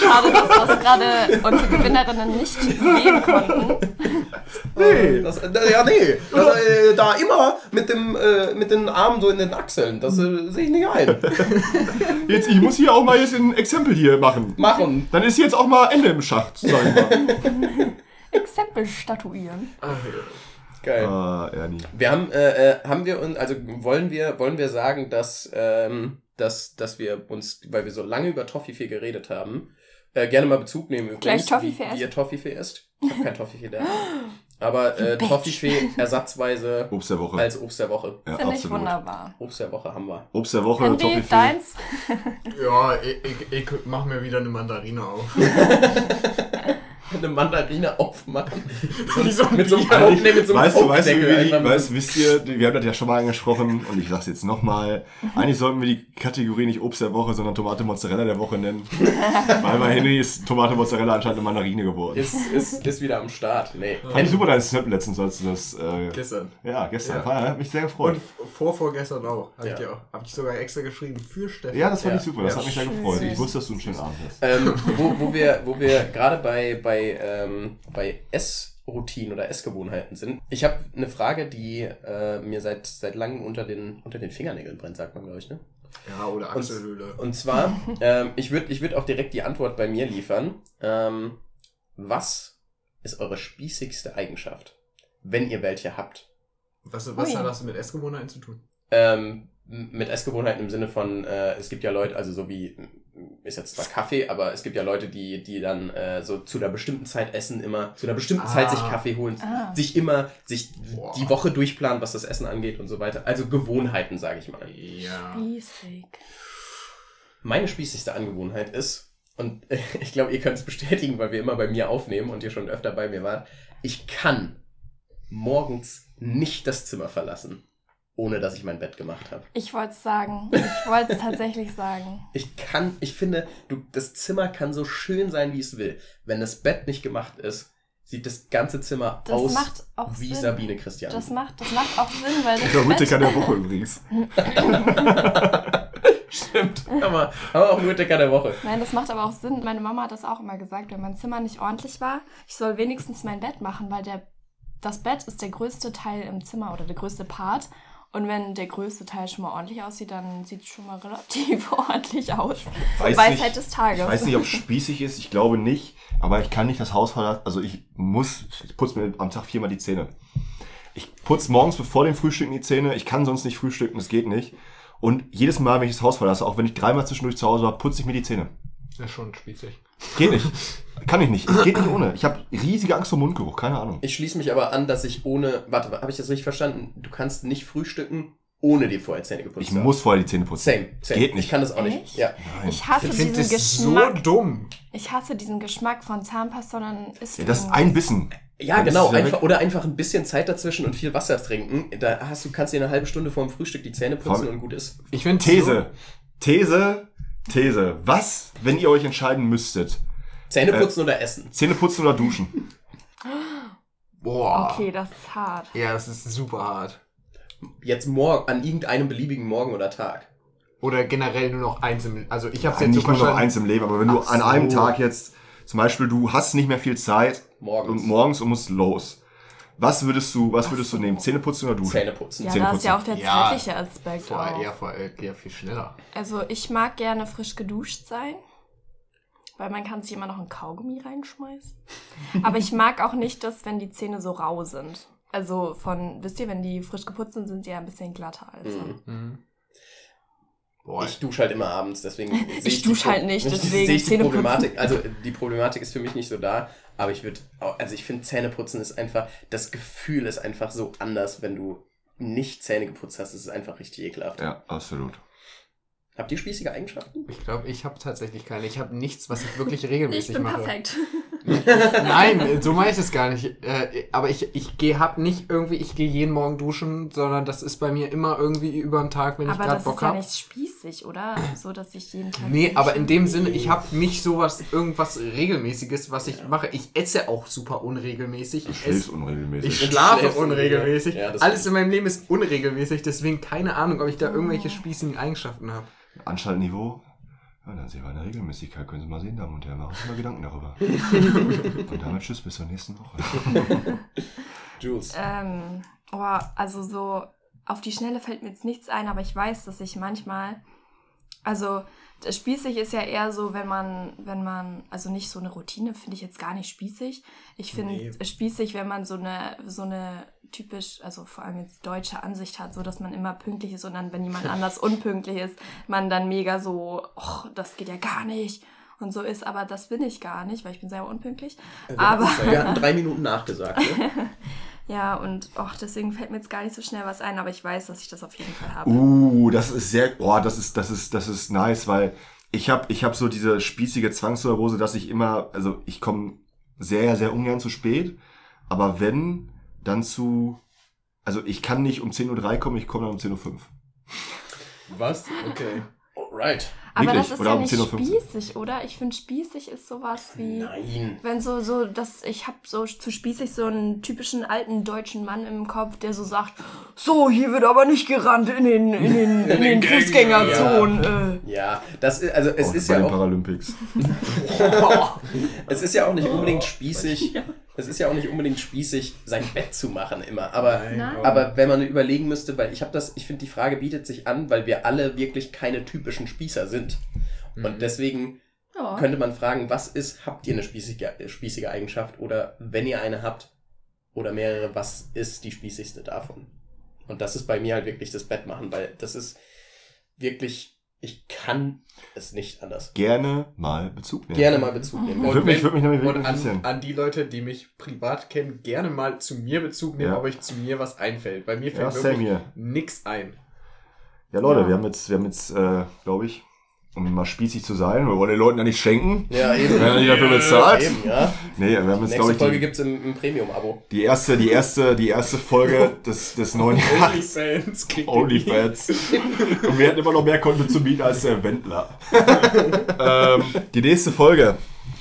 Schade, dass das gerade unsere Gewinnerinnen nicht sehen konnten. Nee. Das, ja, nee. Das, äh, da immer mit, dem, äh, mit den Armen so in den Achseln. Das äh, sehe ich nicht ein. Jetzt, ich muss hier auch mal jetzt ein Exempel hier machen. Machen. Dann ist jetzt auch mal Ende im Schacht, sag ich mal. Exempel statuieren. Ach, ja. Geil. ah, Ernie. Wir haben, äh, äh, haben wir uns, also wollen wir, wollen wir sagen, dass, ähm, dass, dass wir uns, weil wir so lange über Toffifee geredet haben, äh, gerne mal Bezug nehmen übrigens, Gleich Toffifee wie, wie ihr Toffifee isst. Ich habe kein Toffifee da. Aber äh. Toffifee ersatzweise Obst der Woche. als Obst der Woche. ja, Finde ich absolut. wunderbar. Obst der Woche haben wir. Obst der Woche, Andy, Toffifee. deins? Ja, ich, ich, ich mach mir wieder eine Mandarine auf. Eine Mandarine aufmachen. Wie so ein mit so einem, Bier. Nee, mit so einem weißt du, weißt du, wie die, weißt, wisst ihr, wir haben das ja schon mal angesprochen und ich sag's jetzt nochmal. Eigentlich sollten wir die Kategorie nicht Obst der Woche, sondern Tomate Mozzarella der Woche nennen. Weil bei Henry ist Tomate Mozzarella anscheinend eine Mandarine geworden. Ist, ist, ist wieder am Start. Nee. Fand ich super, dein Snap letztens, als du das, äh, Gestern. ja, gestern, Ja. War, hat mich sehr gefreut. Und f- vor vorgestern auch. Hab Ja. ich dir auch. Hab ich sogar extra geschrieben für Steffen. ja, das fand Ja. ich super, das Ja. hat mich sehr gefreut. Ich wusste, dass du einen schönen Abend hast. ähm, wo, wo wir, wo wir gerade bei, bei, ähm, bei Essroutinen oder Essgewohnheiten sind. Ich habe eine Frage, die äh, mir seit, seit langem unter den, unter den Fingernägeln brennt, sagt man, glaube ich, ne? Ja, oder Achselhöhle. Und zwar, ähm, ich würde ich würd auch direkt die Antwort bei mir liefern. Ähm, was ist eure spießigste Eigenschaft? Wenn ihr welche habt. Was, was hat das mit Essgewohnheiten zu tun? Ähm, mit Essgewohnheiten im Sinne von, äh, es gibt ja Leute, also so wie, ist jetzt zwar Kaffee, aber es gibt ja Leute, die, die dann äh, so zu einer bestimmten Zeit essen, immer zu einer bestimmten Ah. Zeit sich Kaffee holen, Ah. sich immer, sich Boah. die Woche durchplanen, was das Essen angeht und so weiter. Also Gewohnheiten, sage ich mal. Ja. Spießig. Meine spießigste Angewohnheit ist, und ich glaube, ihr könnt es bestätigen, weil wir immer bei mir aufnehmen und ihr schon öfter bei mir wart, ich kann morgens nicht das Zimmer verlassen, ohne dass ich mein Bett gemacht habe. Ich wollte es sagen. Ich wollte es tatsächlich sagen. Ich kann, ich finde, du, das Zimmer kann so schön sein, wie es will. Wenn das Bett nicht gemacht ist, sieht das ganze Zimmer Das aus macht auch wie Sinn. Sabine Christian. Das macht, das macht auch Sinn, weil das Der Rüttiker Bett, der Woche übrigens. Stimmt, aber, aber auch nur Decker der Woche. Nein, das macht aber auch Sinn. Meine Mama hat das auch immer gesagt, wenn mein Zimmer nicht ordentlich war, ich soll wenigstens mein Bett machen, weil der, das Bett ist der größte Teil im Zimmer oder der größte Part. Und wenn der größte Teil schon mal ordentlich aussieht, dann sieht es schon mal relativ ordentlich aus. Weiß Weisheit nicht- des Tages. Ich weiß nicht, ob es spießig ist, ich glaube nicht, aber ich kann nicht das Haus verlassen. Also ich muss, ich putze mir am Tag viermal die Zähne. Ich putze morgens bevor dem Frühstücken die Zähne. Ich kann sonst nicht frühstücken, das geht nicht. Und jedes Mal, wenn ich das Haus verlasse, auch wenn ich dreimal zwischendurch zu Hause war, putze ich mir die Zähne. Das ist schon spießig. Geht nicht. Kann ich nicht. Es geht nicht ohne. Ich habe riesige Angst vor Mundgeruch, keine Ahnung. Ich schließe mich aber an, dass ich ohne, warte, habe ich das richtig verstanden? Du kannst nicht frühstücken, ohne dir vorher Zähne geputzt Ich zu haben. muss vorher die Zähne putzen. Same, same. Geht nicht. Ich kann das auch nicht. Ja. Nein. ich hasse Ich diesen das so Geschmack. dumm. ich hasse diesen Geschmack von Zahnpasta und dann ist Ja, das ist ein Bissen. Ja, Dann genau. Einfach, oder einfach ein bisschen Zeit dazwischen und viel Wasser trinken. Da hast du, kannst dir eine halbe Stunde vor dem Frühstück die Zähne putzen Vor- und gut ist. Ich finde These. These. These. Was, wenn ihr euch entscheiden müsstet? Zähne Äh, putzen oder essen? Zähne putzen oder duschen? Boah. Okay, das ist hart. Ja, das ist super hart. Jetzt morgen, an irgendeinem beliebigen Morgen oder Tag. Oder generell nur noch eins im. Also ich habe es Nein, jetzt so nicht nur noch eins im Leben, aber wenn du Ach an einem so. Tag jetzt, zum Beispiel, du hast nicht mehr viel Zeit Morgens. und morgens und musst los. Was würdest du, was würdest du nehmen? Zähne putzen oder duschen? Zähne putzen. Ja, Zähne da ist ja auch der Ja. zeitliche Aspekt Vor, auch. eher, vor, eher viel schneller. Also ich mag gerne frisch geduscht sein, weil man kann sich immer noch ein Kaugummi reinschmeißen. Aber ich mag auch nicht, dass wenn die Zähne so rau sind. Also von, wisst ihr, wenn die frisch geputzt sind, sind die ja ein bisschen glatter als so. Mhm. Boah. Ich dusche halt immer abends, deswegen sehe Ich die dusche halt nicht, deswegen sehe ich die. Problematik. Also die Problematik ist für mich nicht so da, aber ich würde, also ich finde Zähneputzen ist einfach, das Gefühl ist einfach so anders, wenn du nicht Zähne geputzt hast. Es ist einfach richtig ekelhaft. Ja, absolut. Habt ihr spießige Eigenschaften? Ich glaube, ich habe tatsächlich keine. Ich habe nichts, was ich wirklich Ich regelmäßig bin mache. perfekt. Nein, so meine ich es gar nicht. Äh, aber ich, ich gehe hab nicht irgendwie, ich gehe jeden Morgen duschen, sondern das ist bei mir immer irgendwie über den Tag, wenn ich Aber gerade das Bock ist ja habe. nicht spießig, oder? So, dass ich jeden Tag. Nee, aber in dem Sinne, ich habe nicht sowas, irgendwas Regelmäßiges, was ich mache. Ich esse auch super unregelmäßig. Ich, schläfst esse, unregelmäßig. ich schlafe schläfst unregelmäßig. Ja, das Alles in meinem Leben ist unregelmäßig, deswegen keine Ahnung, ob ich da irgendwelche spießigen Eigenschaften habe. Anschaltniveau. Ja, dann sehen wir eine Regelmäßigkeit. Können Sie mal sehen, Damen und Herren. Machen Sie mal Gedanken darüber. und damit tschüss, bis zur nächsten Woche. Jules. Ähm, oh, also so auf die Schnelle fällt mir jetzt nichts ein, aber ich weiß, dass ich manchmal, also das spießig ist ja eher so, wenn man, wenn man, also nicht so eine Routine finde ich jetzt gar nicht spießig. Ich finde Nee. spießig, wenn man so eine, so eine typisch, also vor allem jetzt deutsche Ansicht hat, so dass man immer pünktlich ist und dann, wenn jemand anders unpünktlich ist, man dann mega so, oh, das geht ja gar nicht und so ist, aber das bin ich gar nicht, weil ich bin selber unpünktlich. Aber Wir hatten drei Minuten nachgesagt. Ne? ja, und och, deswegen fällt mir jetzt gar nicht so schnell was ein, aber ich weiß, dass ich das auf jeden Fall habe. Uh, das ist sehr, oh, das ist, das ist, das ist nice, weil ich habe ich hab so diese spießige Zwangsneurose, dass ich immer, also ich komme sehr, sehr ungern zu spät, aber wenn, dann zu, also ich kann nicht um 10.03 Uhr kommen, ich komme dann um 10.05 Uhr. Was? Okay. Alright. Aber wirklich? das ist Oder ja nicht 10.15 Uhr? spießig, oder? Ich finde, spießig ist sowas wie. Nein. Wenn so, so, dass ich habe so zu spießig so einen typischen alten deutschen Mann im Kopf, der so sagt, so, hier wird aber nicht gerannt in den, in den, in den Fußgängerzonen. Äh. Ja, das ist, also es Oh, ist ja den auch, Paralympics. es ist ja auch nicht unbedingt spießig, es ist ja auch nicht unbedingt spießig, sein Bett zu machen immer, aber Nein. Aber wenn man überlegen müsste, weil ich habe das, ich finde die Frage bietet sich an, weil wir alle wirklich keine typischen Spießer sind. Und deswegen Ja. könnte man fragen, was ist, habt ihr eine spießige, spießige Eigenschaft oder wenn ihr eine habt oder mehrere, was ist die spießigste davon? Und das ist bei mir halt wirklich das Bett machen, weil das ist, wirklich, ich kann es nicht anders. Gerne mal Bezug nehmen. Gerne mal Bezug nehmen. Würde mich, würde mich nämlich und an, an die Leute, die mich privat kennen, gerne mal zu mir Bezug nehmen, Ja. ob euch zu mir was einfällt. Bei mir Ja, fällt same wirklich nix ein. Ja, Leute, Ja. wir haben jetzt, wir haben jetzt, äh, glaube ich, um mal spießig zu sein, wir wollen den Leuten ja nicht schenken. Ja, eben. Wenn er nicht dafür bezahlt. Eben, ja. Nee, wir haben jetzt, Nächste glaube ich, Folge die, gibt's im, im Premium-Abo. die erste, die erste, die erste Folge des, des neuen Jahres. Onlyfans. Onlyfans. Und wir hätten immer noch mehr Content zu bieten als der Wendler. ähm, die nächste Folge.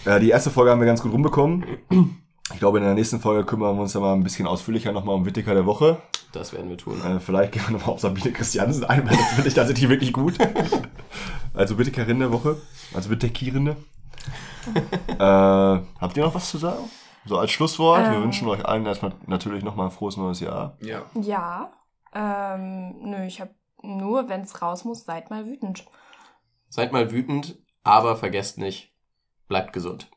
Äh, die erste Folge haben wir ganz gut rumbekommen. Ich glaube, in der nächsten Folge kümmern wir uns dann mal ein bisschen ausführlicher nochmal um Wittiker der Woche. Das werden wir tun. Äh, vielleicht gehen wir nochmal auf Sabine Christiansen ein, weil das finde ich tatsächlich wirklich gut. Also Wittikerin der Woche. Also Wittekierende. äh, habt ihr noch was zu sagen? So als Schlusswort. wir Ähm. wünschen euch allen erstmal natürlich nochmal ein frohes neues Jahr. Ja. Ja. Ähm, nö, ich hab nur, wenn es raus muss, seid mal wütend. Seid mal wütend, aber vergesst nicht, bleibt gesund.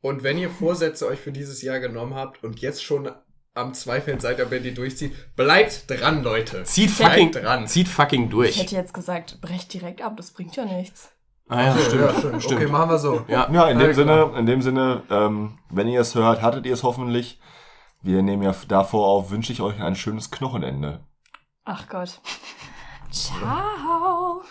Und wenn ihr Vorsätze euch für dieses Jahr genommen habt und jetzt schon am Zweifeln seid, ob ihr die durchzieht, bleibt dran, Leute. Zieht Bleibt fucking, dran. zieht fucking Ich durch. hätte jetzt gesagt, brecht direkt ab, das bringt ja nichts. Ah ja, stimmt. Ja, stimmt. stimmt. Okay, machen wir so. Ja, Ja, in dem Sinne, in dem Sinne, ähm, wenn ihr es hört, hattet ihr es hoffentlich. Wir nehmen ja davor auf, wünsche ich euch ein schönes Knochenende. Ach Gott. Ciao.